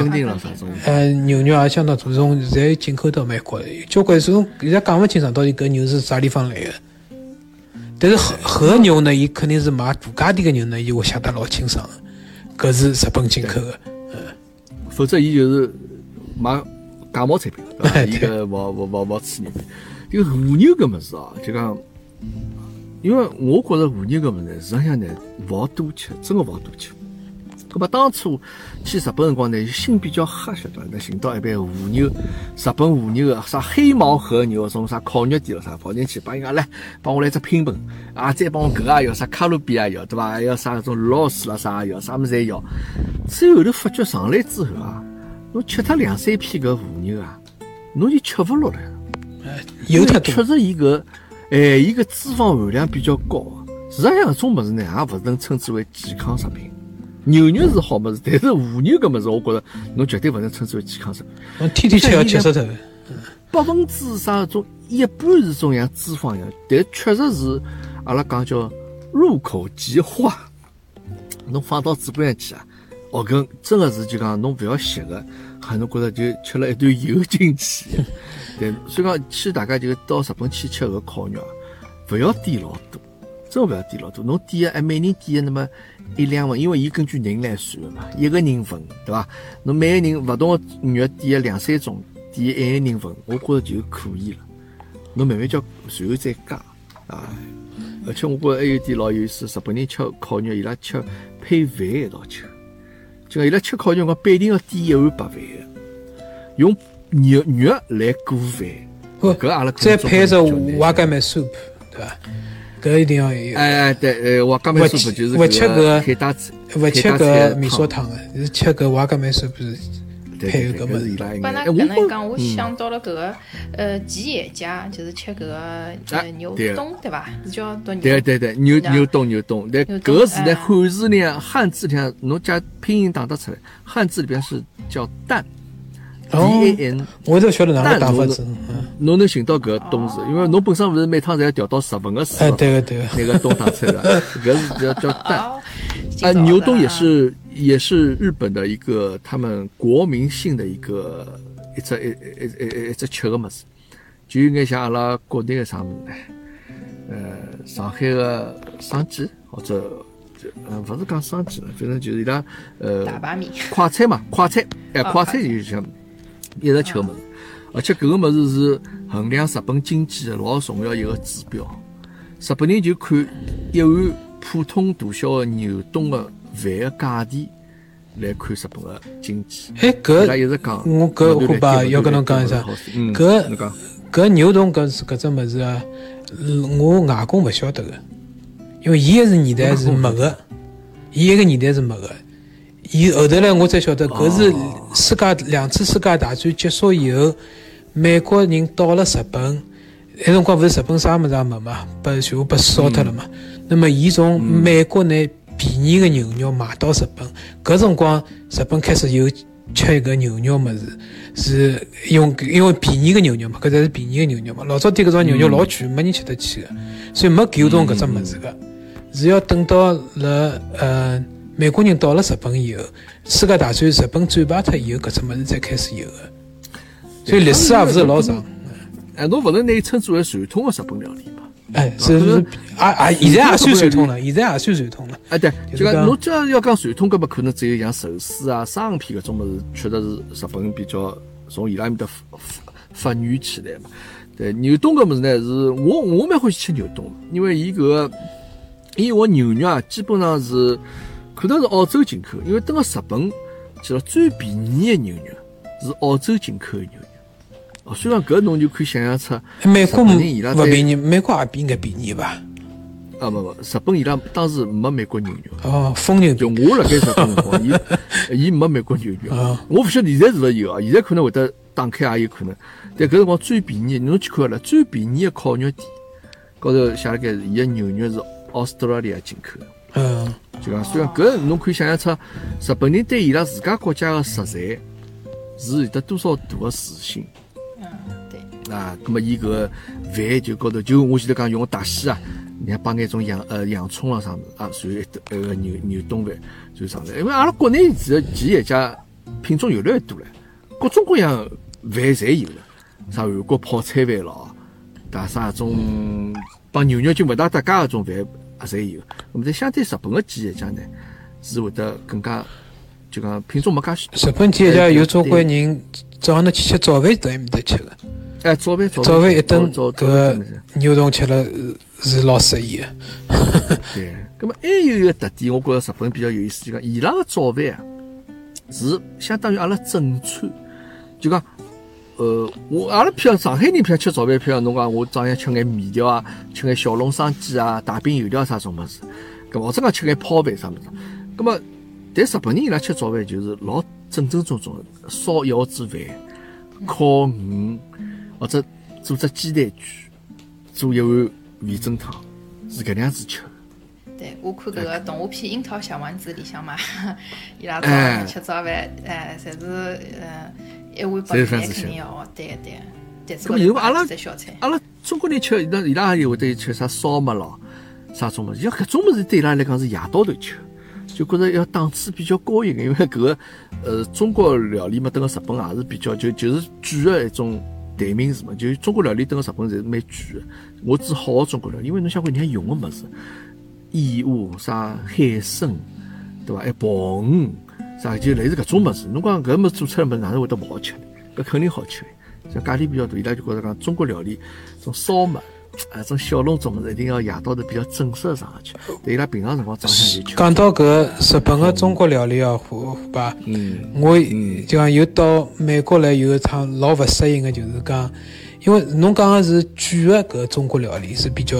呃，牛肉也相当大，从侪进口到美国交关种现在讲勿清爽到底搿牛是啥地方来的。但是和和牛呢，伊肯定是买大价钿个牛呢，伊会写得老清爽个，搿是日本进口的。否则伊就是买假冒产品，对伐？哎伊搿勿勿勿勿吹牛逼。这个和牛搿物事哦，就讲，因为我觉着和牛搿物事呢，实际上呢勿好多吃，真个勿好多吃。咁么当初去日本辰光呢，心比较黑，晓得伐？那寻到一爿和牛，日本和牛个啥黑毛和牛，种啥烤肉店咯啥，跑进去帮伊讲来，帮我来只拼盘，啊，再帮我搿个也要，啥卡路比也要，对伐？还要啥种螺丝啦啥也要，啥物事侪要。最后头发觉上来之后啊，侬吃脱两三片搿和牛啊，侬就吃勿落了。油太多，确实伊搿，哎，伊搿脂肪含量比较高。实际上搿种物事呢，也勿能称之为健康食品。牛肉是好物事，但是和牛搿物事，我觉着侬绝对勿能称之为健康食品。侬天天吃要吃死脱的。百分之啥种一半是种像脂肪一样，但确实是阿拉讲叫入口即化。侬放到嘴巴上去啊，哦，搿真的是就讲侬勿要吸个，哈，侬觉着就吃了一段油进去。对，所以讲去大家就到日本去吃个烤肉啊，勿要点老多，真个勿要点老多。侬点个，哎，每人点个那么一两份，因为伊根据人来算个嘛，一个人份，对伐？侬每个人勿同个肉点个两三种，点一个人份，我觉着就可以了。侬慢慢叫，随后再加啊。而且我觉着还有点老有意思，日本人吃烤肉，伊拉吃配饭一道吃，就讲伊拉吃烤肉辰光必定要点一碗白饭个，用肉肉来裹饭。不搿阿拉再配着瓦盖梅 soup，对伐？搿一定要有。哎哎对，呃，我刚才勿说吃不就是勿吃搿个海带菜，勿吃搿米汤烧汤的，是吃搿瓦格梅 soup 是对对对，配搿物事。搿是伊拉应该。帮㑚哎，我觉搿能讲，我想到了搿个呃吉野家，就是吃搿个呃哎牛对冬，对伐？是叫读牛。对对对，牛啊牛冬牛冬，但搿个字呢，哎汉字里向汉字里向侬加拼音打得出来，汉字里边是叫蛋哦，D A N，我都晓得哪个打法蛋子。嗯，侬能寻到搿个东字，因为侬本身勿是每趟侪要调到日本个书哎，对个对个。那个东打出来的，(laughs) 搿是叫叫蛋。哦，啊，牛东也是也是日本的一个他们国民性的一个一只一一一一一只吃个物事，就应该像阿拉国内个啥物事呢？呃，上海个生煎或者就呃，勿是讲生煎了，反正就是伊拉呃大排面。快餐嘛，快餐，哎，啊快餐就是像一直吃个物事，而且搿个物事是衡量日本经济的老重要一个指标。日本人就看一碗普通大小的牛顿的饭的价钿来看日本的经济。哎，伊拉一搿直讲，我搿虎爸要跟侬讲一声，嗯，搿搿牛顿搿是搿只物事啊，呃我外公勿晓得个，因为伊一个年代是没个，伊一个年代是没个。伊后头来我才晓得，搿是世界两次世界大战结束以后，美国人到了日本，那辰光勿是日本啥物事也没嘛，被全部被烧脱了嘛。那么伊从美国拿便宜个牛肉卖到日本，搿辰光日本开始有吃一个牛肉物事，是用因为便宜个牛肉嘛，搿才是便宜个牛肉嘛。老早点搿种牛肉老贵，没人吃得起个，所以没牛冻搿只物事个，是要等到辣呃美国人到了日本以后，世界大战日本战败脱以后，搿只物事才开始有的。所以历史也勿是老长。哎，侬勿能拿伊称之为传统的日本料理吧？哎，是是，也也现在也算传统了，现在也算传统了。哎，对，就讲侬这样要讲传统，搿么可能只有像寿司啊、生片搿种物事，确实是日本比较从伊拉埃面搭发发发源起来嘛。对，牛东搿物事呢，是我我蛮欢喜吃牛冻的，因为伊搿个，因为我牛肉啊，基本上是可能是澳洲进口，因为等个日本，其实最便宜的牛肉是澳洲进口的牛肉。哦，虽然搿侬就可以想象出，美国日本人伊拉在勿便宜，美国也比应该便宜吧？啊不不，日本伊拉当时没美国牛肉。哦，丰牛就我辣盖日本辰光，伊 (laughs) 伊没美国牛肉啊，我勿晓得现在是勿是有啊？现在可能会得打开也有可能。但搿辰光最便宜，侬去看了最便宜的烤肉店，高头写了盖伊个牛肉是澳大利亚进口的。嗯，就讲虽然搿侬可以想象出，日本人对伊拉自家国家的食材是有得多少大的自信嗯，对，啊。葛么伊搿个饭就高头就我前头讲用个大西啊，你看帮眼种洋呃洋葱啊啥物事啊，随一那个牛牛冬饭就上来。因为阿拉国内其实其实一家品种越来越多了，各种各样饭侪有了，啥韩国泡菜饭咯，对伐？啥种帮牛肉就勿大搭界搿种饭也侪有。那么在相对日本个企业家呢，是会得更加就讲品种没介许多。日本企业家有交关人早上头去吃早饭在埃面搭吃个，哎，早饭早早饭一顿搿。牛肉吃了呃是老适宜个。(laughs) 对，咁么还有一个特点，我觉着日本比较有意思，就讲伊拉个早饭啊，是相当于阿拉正餐，就讲，呃，我阿拉譬如上海人譬如吃早饭，譬如侬讲我早上吃眼面条啊，吃眼小笼生煎啊，大饼油条啥种物事，咁或者讲吃眼泡饭啥物事，咁么，但日本人伊拉吃早饭就是老正正宗宗的，烧一盒子饭，烤鱼，或者做只鸡蛋卷，做一碗味噌汤，是搿能样子吃。的。对，我看搿个动画片《樱桃小丸子》里向嘛，(laughs) 伊拉早哎上吃早饭，哎，侪是呃一碗白侪是饭番薯吃肯定要哦，对个对咁么因为阿拉阿拉中国人吃，伊拉伊拉也会得吃啥烧麦咯，啥种物事，像搿种物事对伊拉来讲是夜到头吃，就觉着要档次比较高一点，因为搿个呃中国料理嘛，等个日本也是比较就就是贵的一种代名词嘛，就是中国料理等个日本侪是蛮贵的。我指好的中国料理，因为侬想看人家用个物事，燕窝啥海参，对伐？还鲍鱼，啥就类似搿种物事，侬讲搿物事做出来物事哪能会得勿好吃呢？搿肯定好吃的。像价钿比较大，伊拉就觉着讲中国料理种烧麦啊，种小笼种物事一定要夜到头比较正式上去，对伊拉平常辰光早上就吃。讲到搿日本个中国料理啊，虎虎爸，嗯我就讲有到美国来有一趟老勿适应个，就是讲，因为侬讲个是贵个搿中国料理是比较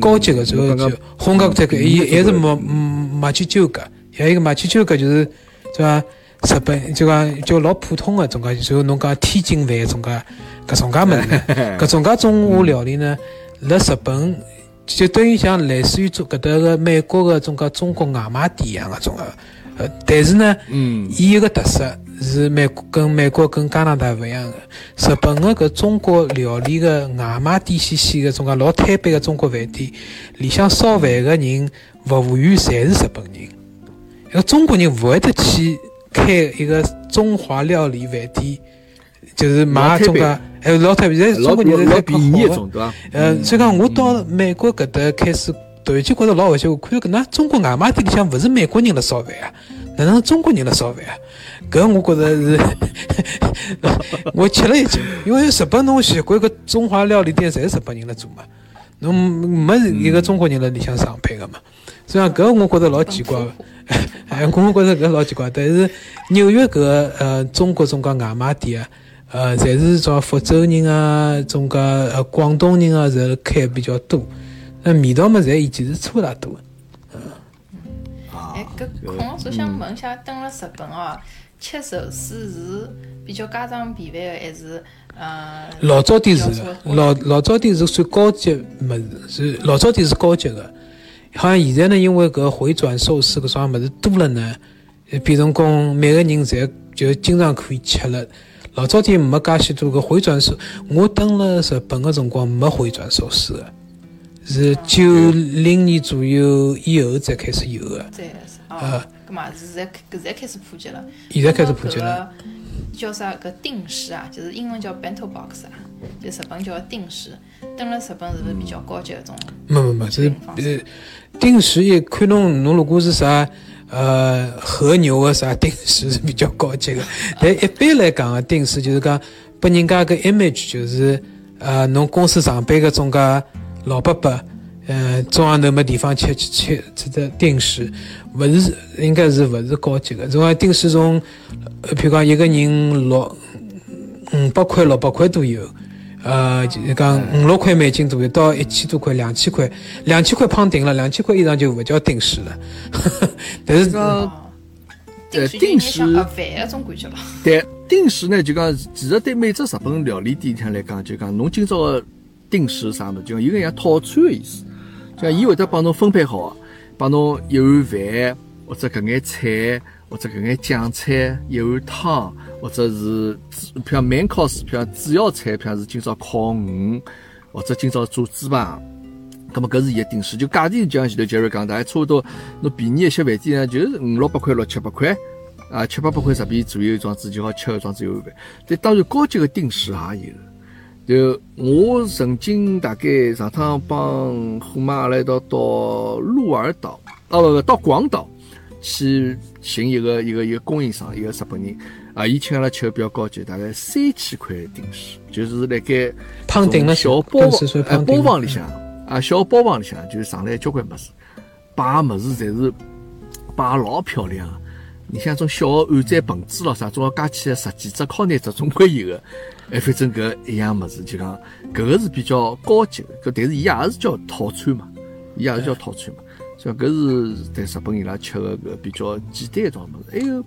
高级个，主要就侬刚刚烘烤这个，嗯伊还是嗯马嗯马奇酒个，还有一个马奇酒个就是对伐？日本就讲就老普通个种介，就侬讲天津饭种介搿种介物事，(laughs) 搿种介中华料理呢，辣日本就等于像类似于中搿搭个美国个种介中国外卖店一样个种个，呃，但是呢，嗯伊有个特色是美国跟美国跟加拿大勿一样的。日本个搿中国料理个外卖店系系个种介老摊板个中国饭店，里向烧饭个人服务员侪是日本人。一个中国人勿会得去开一个中华料理饭店，就是卖种介老摊，哎，老摊板，现在老中国人老侪便宜一好个种对伐？呃，所以讲我到美国搿搭开始突然间觉着老勿习惯，看到搿那中国外卖店里向勿是美国人辣烧饭啊，哪能是中国人辣烧饭啊？搿我觉着是，(laughs) 我吃了一惊，因为日本侬习惯搿中华料理店侪是日本人辣做嘛，侬没一个中国人辣里向上班个嘛，所以讲搿我觉着老奇怪个。(laughs) 哎，我觉着搿老奇怪，但是纽约搿个呃中国种介外卖店啊，呃，侪是种福州人啊，种介呃广东人啊，侪开比较多。那味道嘛，侪已经是差勿大多的。哎，搿孔老师想问一下，蹲辣日本哦，吃寿司是比较家常便饭的，还是呃？老早点是老老早点是算高级物事，是老早点是高级的。好像现在呢，因为搿回转寿司搿种物事多了呢，呃变成讲每个人侪就经常可以吃了。老早点没介许多个回转寿，我蹲了日本个辰光没回转寿司的，是九零年左右以后才开始有个是呃搿嘛是现在搿在开始普及了。现在开始普及了。叫啥？搿定时啊，就是英文叫 bento box 啊，就日本叫定时。蹲辣日本是勿是比较高级搿种？没没没，这是呃定时也看侬侬如果是啥呃和牛啊啥定时是比较高级个，(laughs) 但一般来讲个定时就是讲拨人家个 image 就是呃侬公司上班个种介老伯伯。呃，中浪头没地方吃吃吃这个定时，勿是应该是勿是高级个。种啊定时从，譬如讲一个人六五百块、六百块都有，呃，就是讲五六块美金左右到一千多块、两千块，两千块胖顶了，两千块以上就勿叫定时了。(laughs) 但是哦，定时。对，定时呢就讲，其实对每只日本料理店上来讲，就讲侬今朝个定时啥么，就讲有个像套餐个意思。就像伊会得帮侬分配好，帮侬一碗饭，或者搿眼菜，或者搿眼酱菜，一碗汤，或者是譬如 main course，譬如主要菜，譬如是今朝烤鱼，或者今朝做猪排，葛末搿是一个定时，就价钿就像前头杰瑞讲的，还差勿多。侬便宜一些饭店呢，就是五六百块、六七百块，啊，七八百块日币左右一桩子就好吃一桩子一碗饭。但当然高级个定时也有。就我曾经大概上趟帮虎妈阿拉一道到鹿儿岛，哦不不，到广岛去寻一个一个一个供应商，一个日本人啊，伊请阿拉吃个比较高级，大概三千块定时，就是辣盖胖顶了小包房哎包房里向啊小包房里向就上来交关物事，摆物事侪是摆老漂亮。你像种小个碗盏盆子咯啥，总要加起来十几只、靠廿只总归有个。哎，反正搿一样物事，就讲搿个是比较高级个，搿但是伊也是叫套餐嘛，伊也是叫套餐嘛。所以搿是在日本伊拉吃个搿比较简单一桩物事。还有，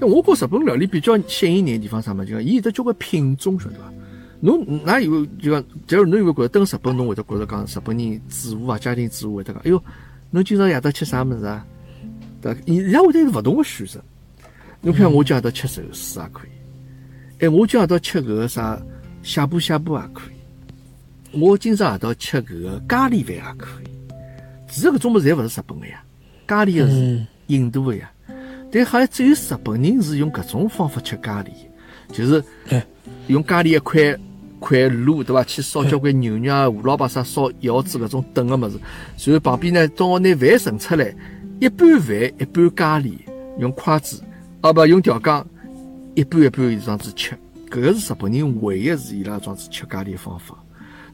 像我觉日本料理比较吸引人个地方啥嘛，就讲伊有得交关品种，晓得伐？侬哪有就讲，假如侬有没觉着登日本，侬会得觉着讲日本人主妇啊，家庭主妇会得讲，哎哟，侬今朝夜到吃啥物事啊？对伐？伊拉会得有勿同个选择。侬譬如我今夜到吃寿司也可以。哎，我今夜到吃搿个啥呷哺呷哺也可以，我今朝夜到吃搿个咖喱饭也可以。其实搿种物事侪勿是日本个呀，咖喱个是印度个呀。但好像只有日本人是用搿种方法吃咖喱，就是用咖喱一块块卤，对伐？去烧交关牛肉啊、胡萝卜啥，烧一勺子搿种炖个物事，然后旁边呢，正好拿饭盛出来，一半饭一半咖喱，用筷子，啊不用调羹。一半一半这样子吃，搿个是日本人唯一是伊拉这样子吃咖喱方法，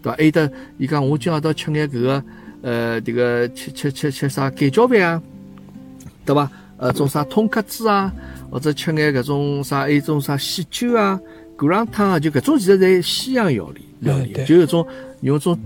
对伐？还有得伊讲我今朝到吃眼搿个，呃，这个吃吃吃吃啥盖浇饭啊，对伐？呃，种啥通壳子啊，或者吃眼搿种啥，还有种啥喜酒啊、骨浪汤啊，就搿种其实侪西洋料理，料理就有种用种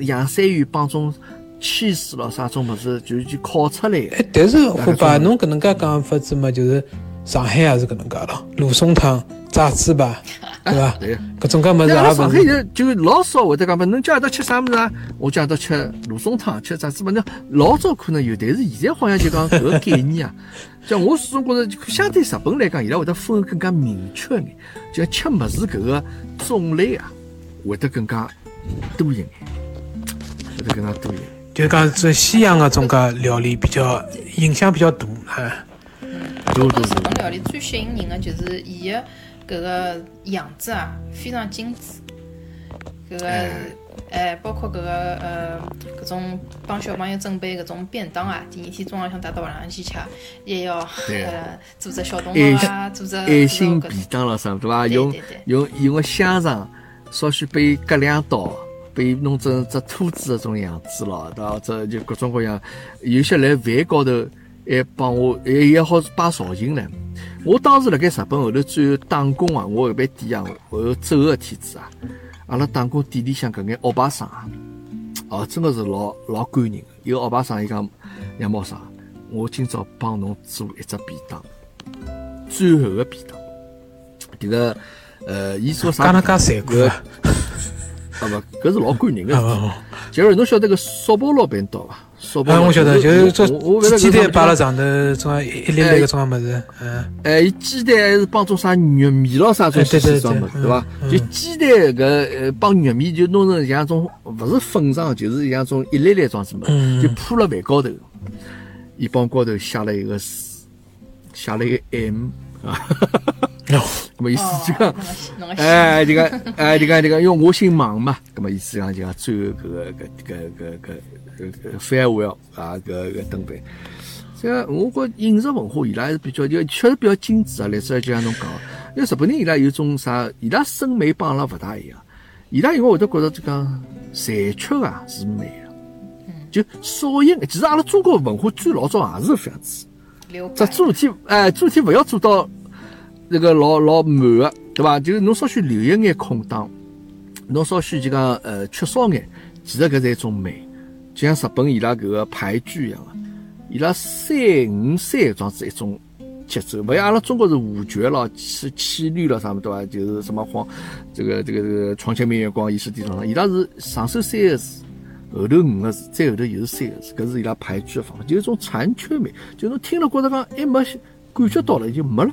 洋山芋帮种起司咯啥种物事，就去烤出来。哎，但是虎爸，侬搿能介讲法子嘛，就是。上海也是搿能介咯，芦笋汤、炸猪排，(laughs) 对伐？对，搿种介物事也勿上海就就老少会得讲嘛，侬叫夜到吃啥物事啊？我叫夜到吃芦笋汤、吃炸猪排，那老早可能有，但是现在好像就讲搿个概念啊。(laughs) 像我始终觉着，相对日本来讲，伊拉会得分更加明确一眼，就吃物事搿个种类啊，会得更加多一眼，会得更加多一眼。就讲这西洋个种介料理比较影响比较大，哈。我觉日本料理最吸引人的就是伊的搿个样子啊，非常精致。搿个哎，包括搿个呃，搿种帮小朋友准备搿种便当啊，第二天中浪向带到学堂去吃，也要呃做只小动物啊，做只爱心便当了啥，对伐？用用用个香肠，稍许被割两刀，被弄成只兔子搿种样子咯，对伐？这就各种各样，有些来饭高头。还帮我还也好摆造型呢。我当时辣盖日本后头最后打工啊，我搿边店啊后头走个天子啊，阿拉打工店里向搿眼欧巴桑啊，哦，真个是老老感人。一个欧巴桑伊讲杨茂生，我今朝帮侬做一只便当，最后个便当。迭个呃，伊说啥？干了介残酷啊！(laughs) 啊不，搿是老感人个。(laughs) 就是侬晓得个烧包老便当伐？哎，我晓得，就是做鸡蛋摆辣上头，种一一粒粒个种么子，嗯。哎，伊鸡蛋还是帮种啥玉米咯啥种西西装么，对伐？就鸡蛋搿呃帮玉米就弄成像种勿是粉状，就是像种一粒粒装子么，就铺辣饭高头。伊帮高头写了一个字，写了一个 M 啊，哦，那么意思哦就讲。侬个侬个哎，就讲，哎，就讲，就讲，因为我姓王嘛，咁么意思讲就讲最后搿个搿搿搿搿搿 farewell 啊，搿搿登台。这个我觉饮食文化伊拉还是比较就确实比较精致啊。例子就像侬讲的，因为日本人伊拉有种啥，伊拉审美帮阿拉勿大一样，伊拉因为会得觉着就讲残缺啊是美啊，就少一眼。其实阿拉中国文化最老早也是搿样子。留白只主体，哎，主体勿要做到那个老老满个，对伐？就是侬稍许留一眼空档，侬稍许就讲呃缺少眼，其实搿是一种美。就像日本伊拉搿个牌剧一样个，伊拉三五三这样子一种节奏，勿像阿拉中国是五绝咯、七七律了啥么对伐？就是什么黄这个这个这个床前明月光，疑是地上霜，伊拉是上首三个字。后头五个字，再后头又是三个字，搿是伊拉排句的方法，就是一种残缺美，就是侬听了觉着讲还没感觉到了，就没了。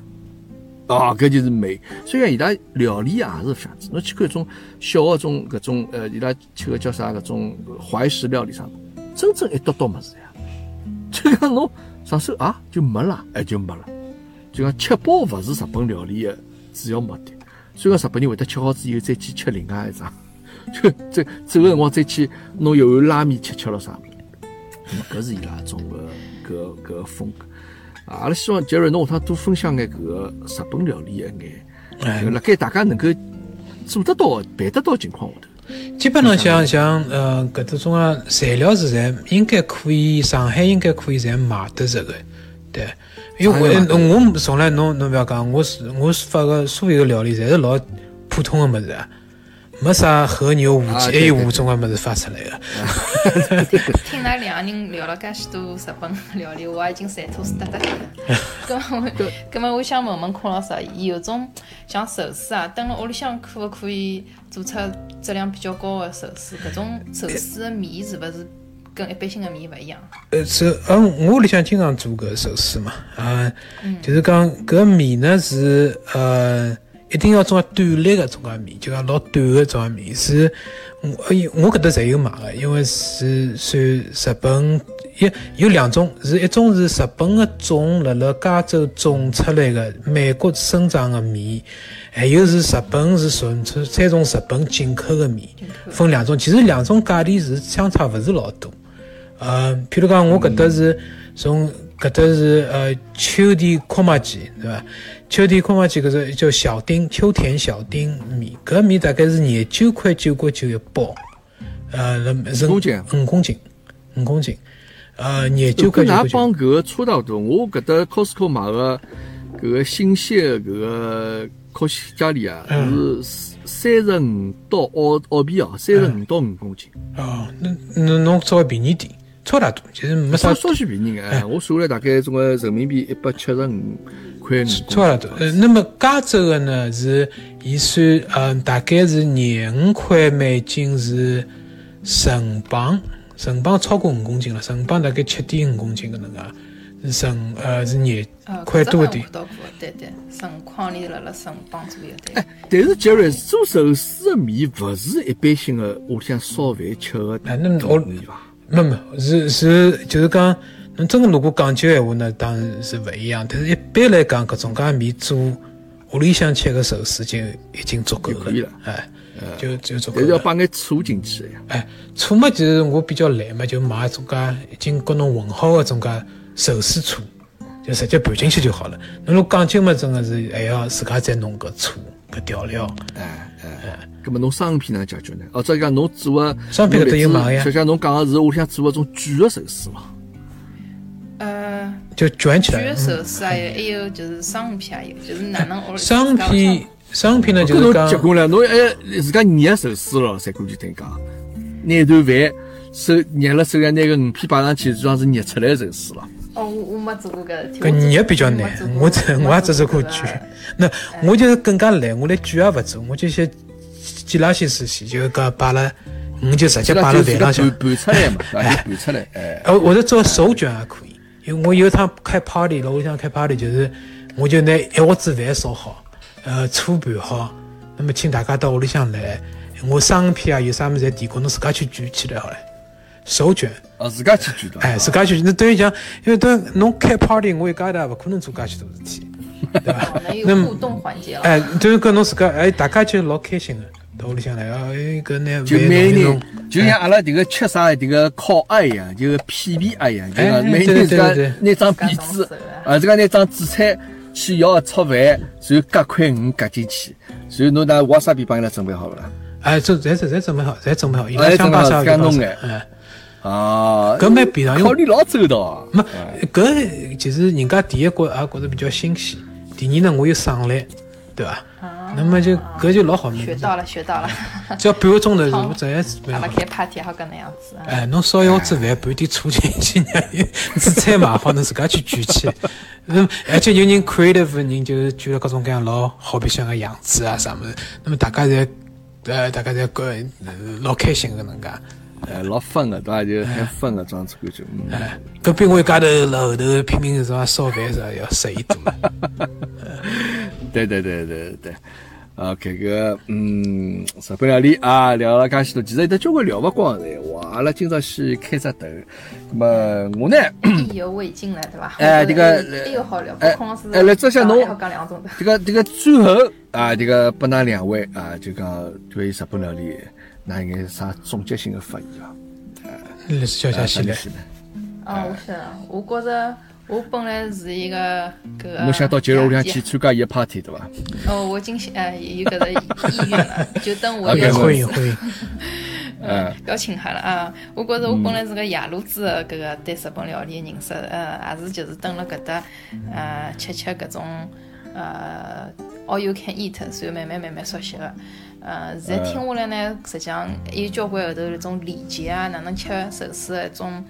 哦，搿就是美。所以讲伊拉料理也是搿样子，侬去看种小个种搿种呃，伊拉吃个叫啥搿种怀石料理上，真正一道道物事呀，(laughs) 就讲侬上手啊就没了，哎就没了。就讲吃饱勿是日本料理的主要目的，所以讲日本人会得吃好之后再去吃另外一桩。就这走个辰光再去弄一碗拉面吃吃了啥？么搿是伊拉种个搿搿风格。啊，阿拉希望杰瑞侬下趟多分享眼搿个日本料理一眼，就辣盖大家能够做得到、办得到情况下头。基本上像像呃搿种种啊材料是侪应该可以，上海应该可以侪买得着个，对。因为我我从来侬侬勿要讲，我是我是发个所有个料理侪是老普通个物事啊，没啥和牛无鸡还有五种个物事发出来个。(laughs) 听㑚两个人聊了介许多日本料理，我已经馋吐哒哒。(laughs) 哒了。咁么我，咁么我想问问孔老师，有种像寿司啊，等辣屋里向可勿可以做出质量比较高的寿司？搿种寿司的面是勿是跟一般性的面勿一样？呃，是，嗯，我屋里向经常做搿寿司嘛，啊，就是讲搿面呢是呃，一定要种短粒个种介面，就讲老短个种介面是，我哎我搿搭侪有卖个，因为是算日本一有两种，是一种是日本个种辣辣加州种出来个美国生长个米，还有是日本是纯粹再从日本进口个米，分两种，其实两种价钿是相差勿是老多。呃，譬如讲，我搿搭是从搿搭是呃秋田扩麻鸡，对伐？秋田扩麻鸡搿是叫小丁秋田小丁面，搿面大概是廿九块九角九一包，呃，是五公斤五公斤，五公斤，呃，廿九块九角九。帮搿个差大多。我搿搭 Costco 买个搿个新鲜的搿个烤西咖喱啊，嗯是三十五到澳澳币哦，三十五到五公斤，哦，那那侬稍微便宜点，差大多，其实没啥稍稍许便宜眼。哎我算下来大概总归人民币一百七十五块五差勿多。呃，那么加州个呢是，伊算嗯大概是廿五块美金是成磅，成磅超过五公斤了，成磅大概七点五公斤搿能介，是成呃是廿呃，块多一点对对，成筐里辣辣成磅左右，对。但是杰瑞做寿司的面勿是一般性的屋里向烧饭吃的哎那我面伐？没没是是就是讲，侬真个如果讲究闲话呢，当然是勿一样。但是一般来讲，搿种介面做屋里向吃个寿司就已经足够了哎，就就足够但是要了。放眼醋进去。哎，醋嘛，其实我比较懒嘛，就买种介已经跟侬混好个种介寿司醋，就直接拌进去就好了。侬如果讲究嘛，真个是还要自家再弄个醋搿调料。哎哎，咁么侬商品哪解决呢？哦，再讲侬做个商品搿搭有卖呀小像侬讲个是屋里向做个种卷个寿司嘛？呃，就卷起卷来。寿司还有还有就是生片也有，就是哪能屋里商品商品呢，就是讲结棍了，侬还自家捏寿司了，才过去听讲，拿顿饭手捏了手上，拿个鱼片摆上去，就像是捏出来的寿司了。哦，我我没做过搿事体。搿捏比较难，我只我也只做过卷。那我就是更加懒，我连卷也勿做，我就先几拉些事情，就搿摆了，我就直接摆了饭浪向拌。拌出来嘛，拌出来，哎，呃，或者做手卷也可以，因为我有一趟开 party 了，我想开 party 就是，我就拿一锅子饭烧好，呃，醋拌好，那么请大家到屋里向来，我生片啊有啥物事侪提供，侬自家去卷起来好了。授权。哦，自家去举。哎，自家去，那等于讲，因为等侬开 party，我一家头也勿可能做介许多事体，对伐？那么互动环节了。哎，等于搿侬自家，哎，大家就老开心个，到屋里向来，哦，哎，搿拿就饭每人弄一弄，就像阿拉迭个吃啥迭个烤鸭一样，就是片皮鸭一样，就哎讲每对人自家对对拿张自家被子啊，自家拿张紫菜去舀炒饭，然后夹块鱼夹进去，然后侬拿瓦萨比帮伊拉准备好了啦。哎，这侪侪侪准备好，侪准备好，伊拉哎想把啥自家弄就的哎，啊，搿蛮便当，因为考虑老周到啊。没搿其实人家第一觉也觉着比较新鲜，第二呢我又省力，对伐？那么就搿就老好弄，学到了，学到了。只要半个钟头，好我这样子蛮好。阿拉开 party 好搿能样子啊。哎，侬烧一锅子饭，拌点醋进去，让紫菜买好，侬自家去卷起。(laughs) 嗯，而且有人 creative 的人就是卷了各种各样老好白相个样子啊啥物事，那么大家侪呃大家侪搿呃老开心搿能介。哎，老分个对伐？就很分个装子感觉。嗯哎，搿比我一家头辣后头拼命是伐烧饭是伐要适意多了。对对对对对。OK，搿嗯，日本料理啊，聊了介许多，其实有得交关聊勿光的闲话。阿拉今朝先开只头，咁么我呢，意犹未尽了，对伐？哎这个哎呦好聊，哎不光是哎来这下侬讲还好讲两种的。这个这个最后啊，这个拨㑚两位啊，就讲对于日本料理，㑚应该啥总结性的发言啊？历史小姐先来，啊，我晓得，我觉着我本来是一个搿个。侬想到节日屋里向去参加伊个 party 对伐？哦，我今天哎有搿个意愿了，就等我 OK，(laughs) 有欢迎欢迎。嗯，不 (laughs) 要侵害了啊！我觉着我本来是个野路子的搿个对日本料理的认识，呃，也是就是蹲辣搿搭，呃，吃吃搿种呃 all you can eat，然后慢慢慢慢熟悉的。呃，现在听下来呢，实际上还有交关后头那种礼节啊，哪能吃寿司的一种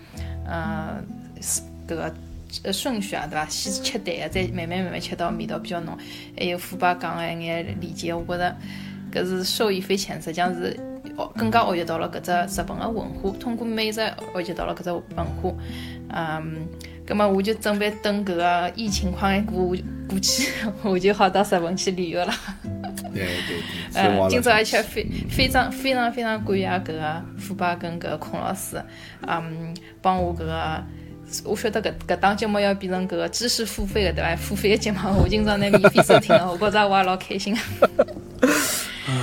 呃是搿个呃顺序啊，对伐？先吃淡个，再慢慢慢慢吃到味道比较浓。还有虎爸讲个一眼理解，我觉着搿是受益匪浅，实际上是学更加学习到了搿只日本个文化，通过美食学习到了搿只文化。嗯，葛末我就准备等搿个疫情快点过过去，(laughs) 我就好到日本去旅游了。对对对，(laughs) 呃，今朝而且非非常非常非常感谢搿个虎爸跟搿个孔老师，嗯，帮我搿个。我晓得搿搿档节目要变成搿个知识付费个对伐？付费个节目，我今朝拿免费收听了，我觉着我也老开心。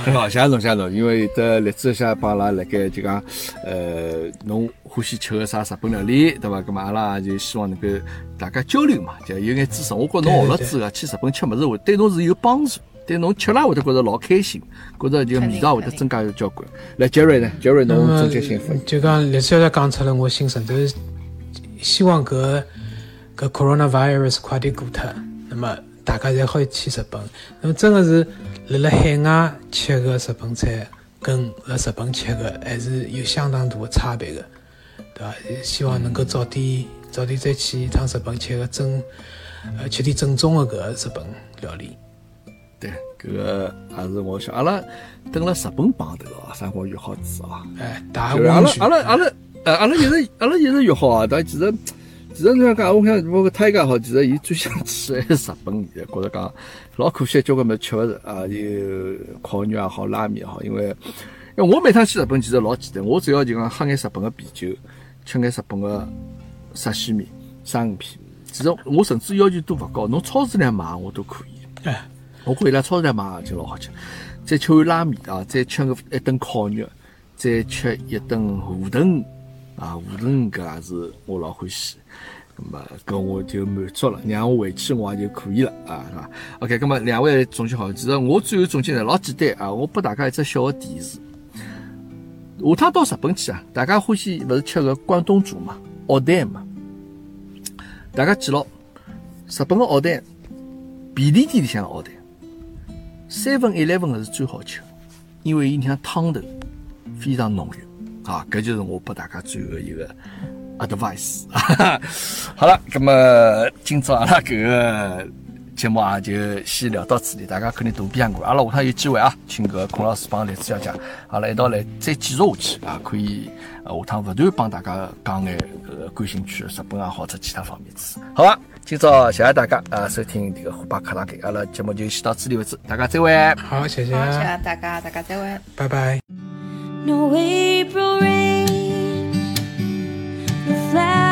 很好，谢谢侬，谢谢侬，因为得荔枝下帮阿拉辣盖就讲，呃，侬欢喜吃个啥日本料理，对伐？咁嘛，阿拉也就希望能够大家交流嘛，就有眼知识。我觉侬学了之后啊，去日本吃物事会对侬是有帮助，对侬吃了会得觉着老开心，觉着就味道会得增加有交关。来，杰瑞呢？杰瑞侬总结性发言。就讲历史小姐讲出了我心声，就是希望搿搿 coronavirus 快点过脱，那么大家侪可以去日本。那么真个是辣辣海外吃个日本菜，跟辣日本吃个还是有相当大个差别个，对伐？希望能够早点早点再去一趟日本吃个正呃吃点正宗个搿个日本料理。对，搿个也是我想，阿拉等了日本碰头哦，生活越好子哦。哎，大就是阿拉阿拉阿拉呃阿拉一直阿拉一直约好啊，但其实其实侬想讲，我想包括他一家好，其实伊最想去还是日本，现在觉着讲老可惜，交关物事吃勿着啊，有烤肉也好，拉面也好，因为因为我每趟去日本其实老简单，我只要就讲喝眼日本个啤酒，吃眼日本个沙西米、生鱼片，其实我甚至要求都勿高，侬超市里买我都可以。哎，我觉伊拉超市里买就老好吃，再吃碗拉面啊，再吃个一顿烤肉，再吃一顿河豚啊，无论搿也是我老欢喜。咁么搿我就满足了，让我回去我也就可以了啊，是吧？OK，咁么两位总结好，其实我最后总结呢老简单啊，我拨大家一只小个提示。下趟到日本去啊，大家欢喜勿是吃个关东煮嘛，奥丹嘛，大家记牢，日本个奥丹，便利店里向个奥丹。Seven Eleven 是最好吃，因为伊里向汤头非常浓郁啊，搿就是我拨大家最后一个 advice。好了，咁么今朝阿拉搿个节目啊就先聊到此地，大家肯定肚皮上过。阿拉下趟有机会啊，请搿个孔老师帮栗子小姐，阿拉一道来再继续下去啊，可以呃下趟勿断帮大家讲眼搿个感兴趣的日本也好，或者其他方面知识。好吧，今朝谢谢大家啊收听这个虎爸课堂给，阿拉节目就先到此地为止，大家再会。好，谢谢，好，谢谢大家，大家再会。拜拜。No April rain, no flowers.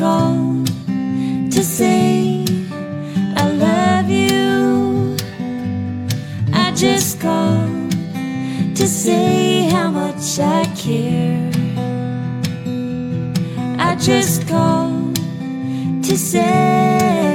Called to say I love you. I just called to say how much I care. I just called to say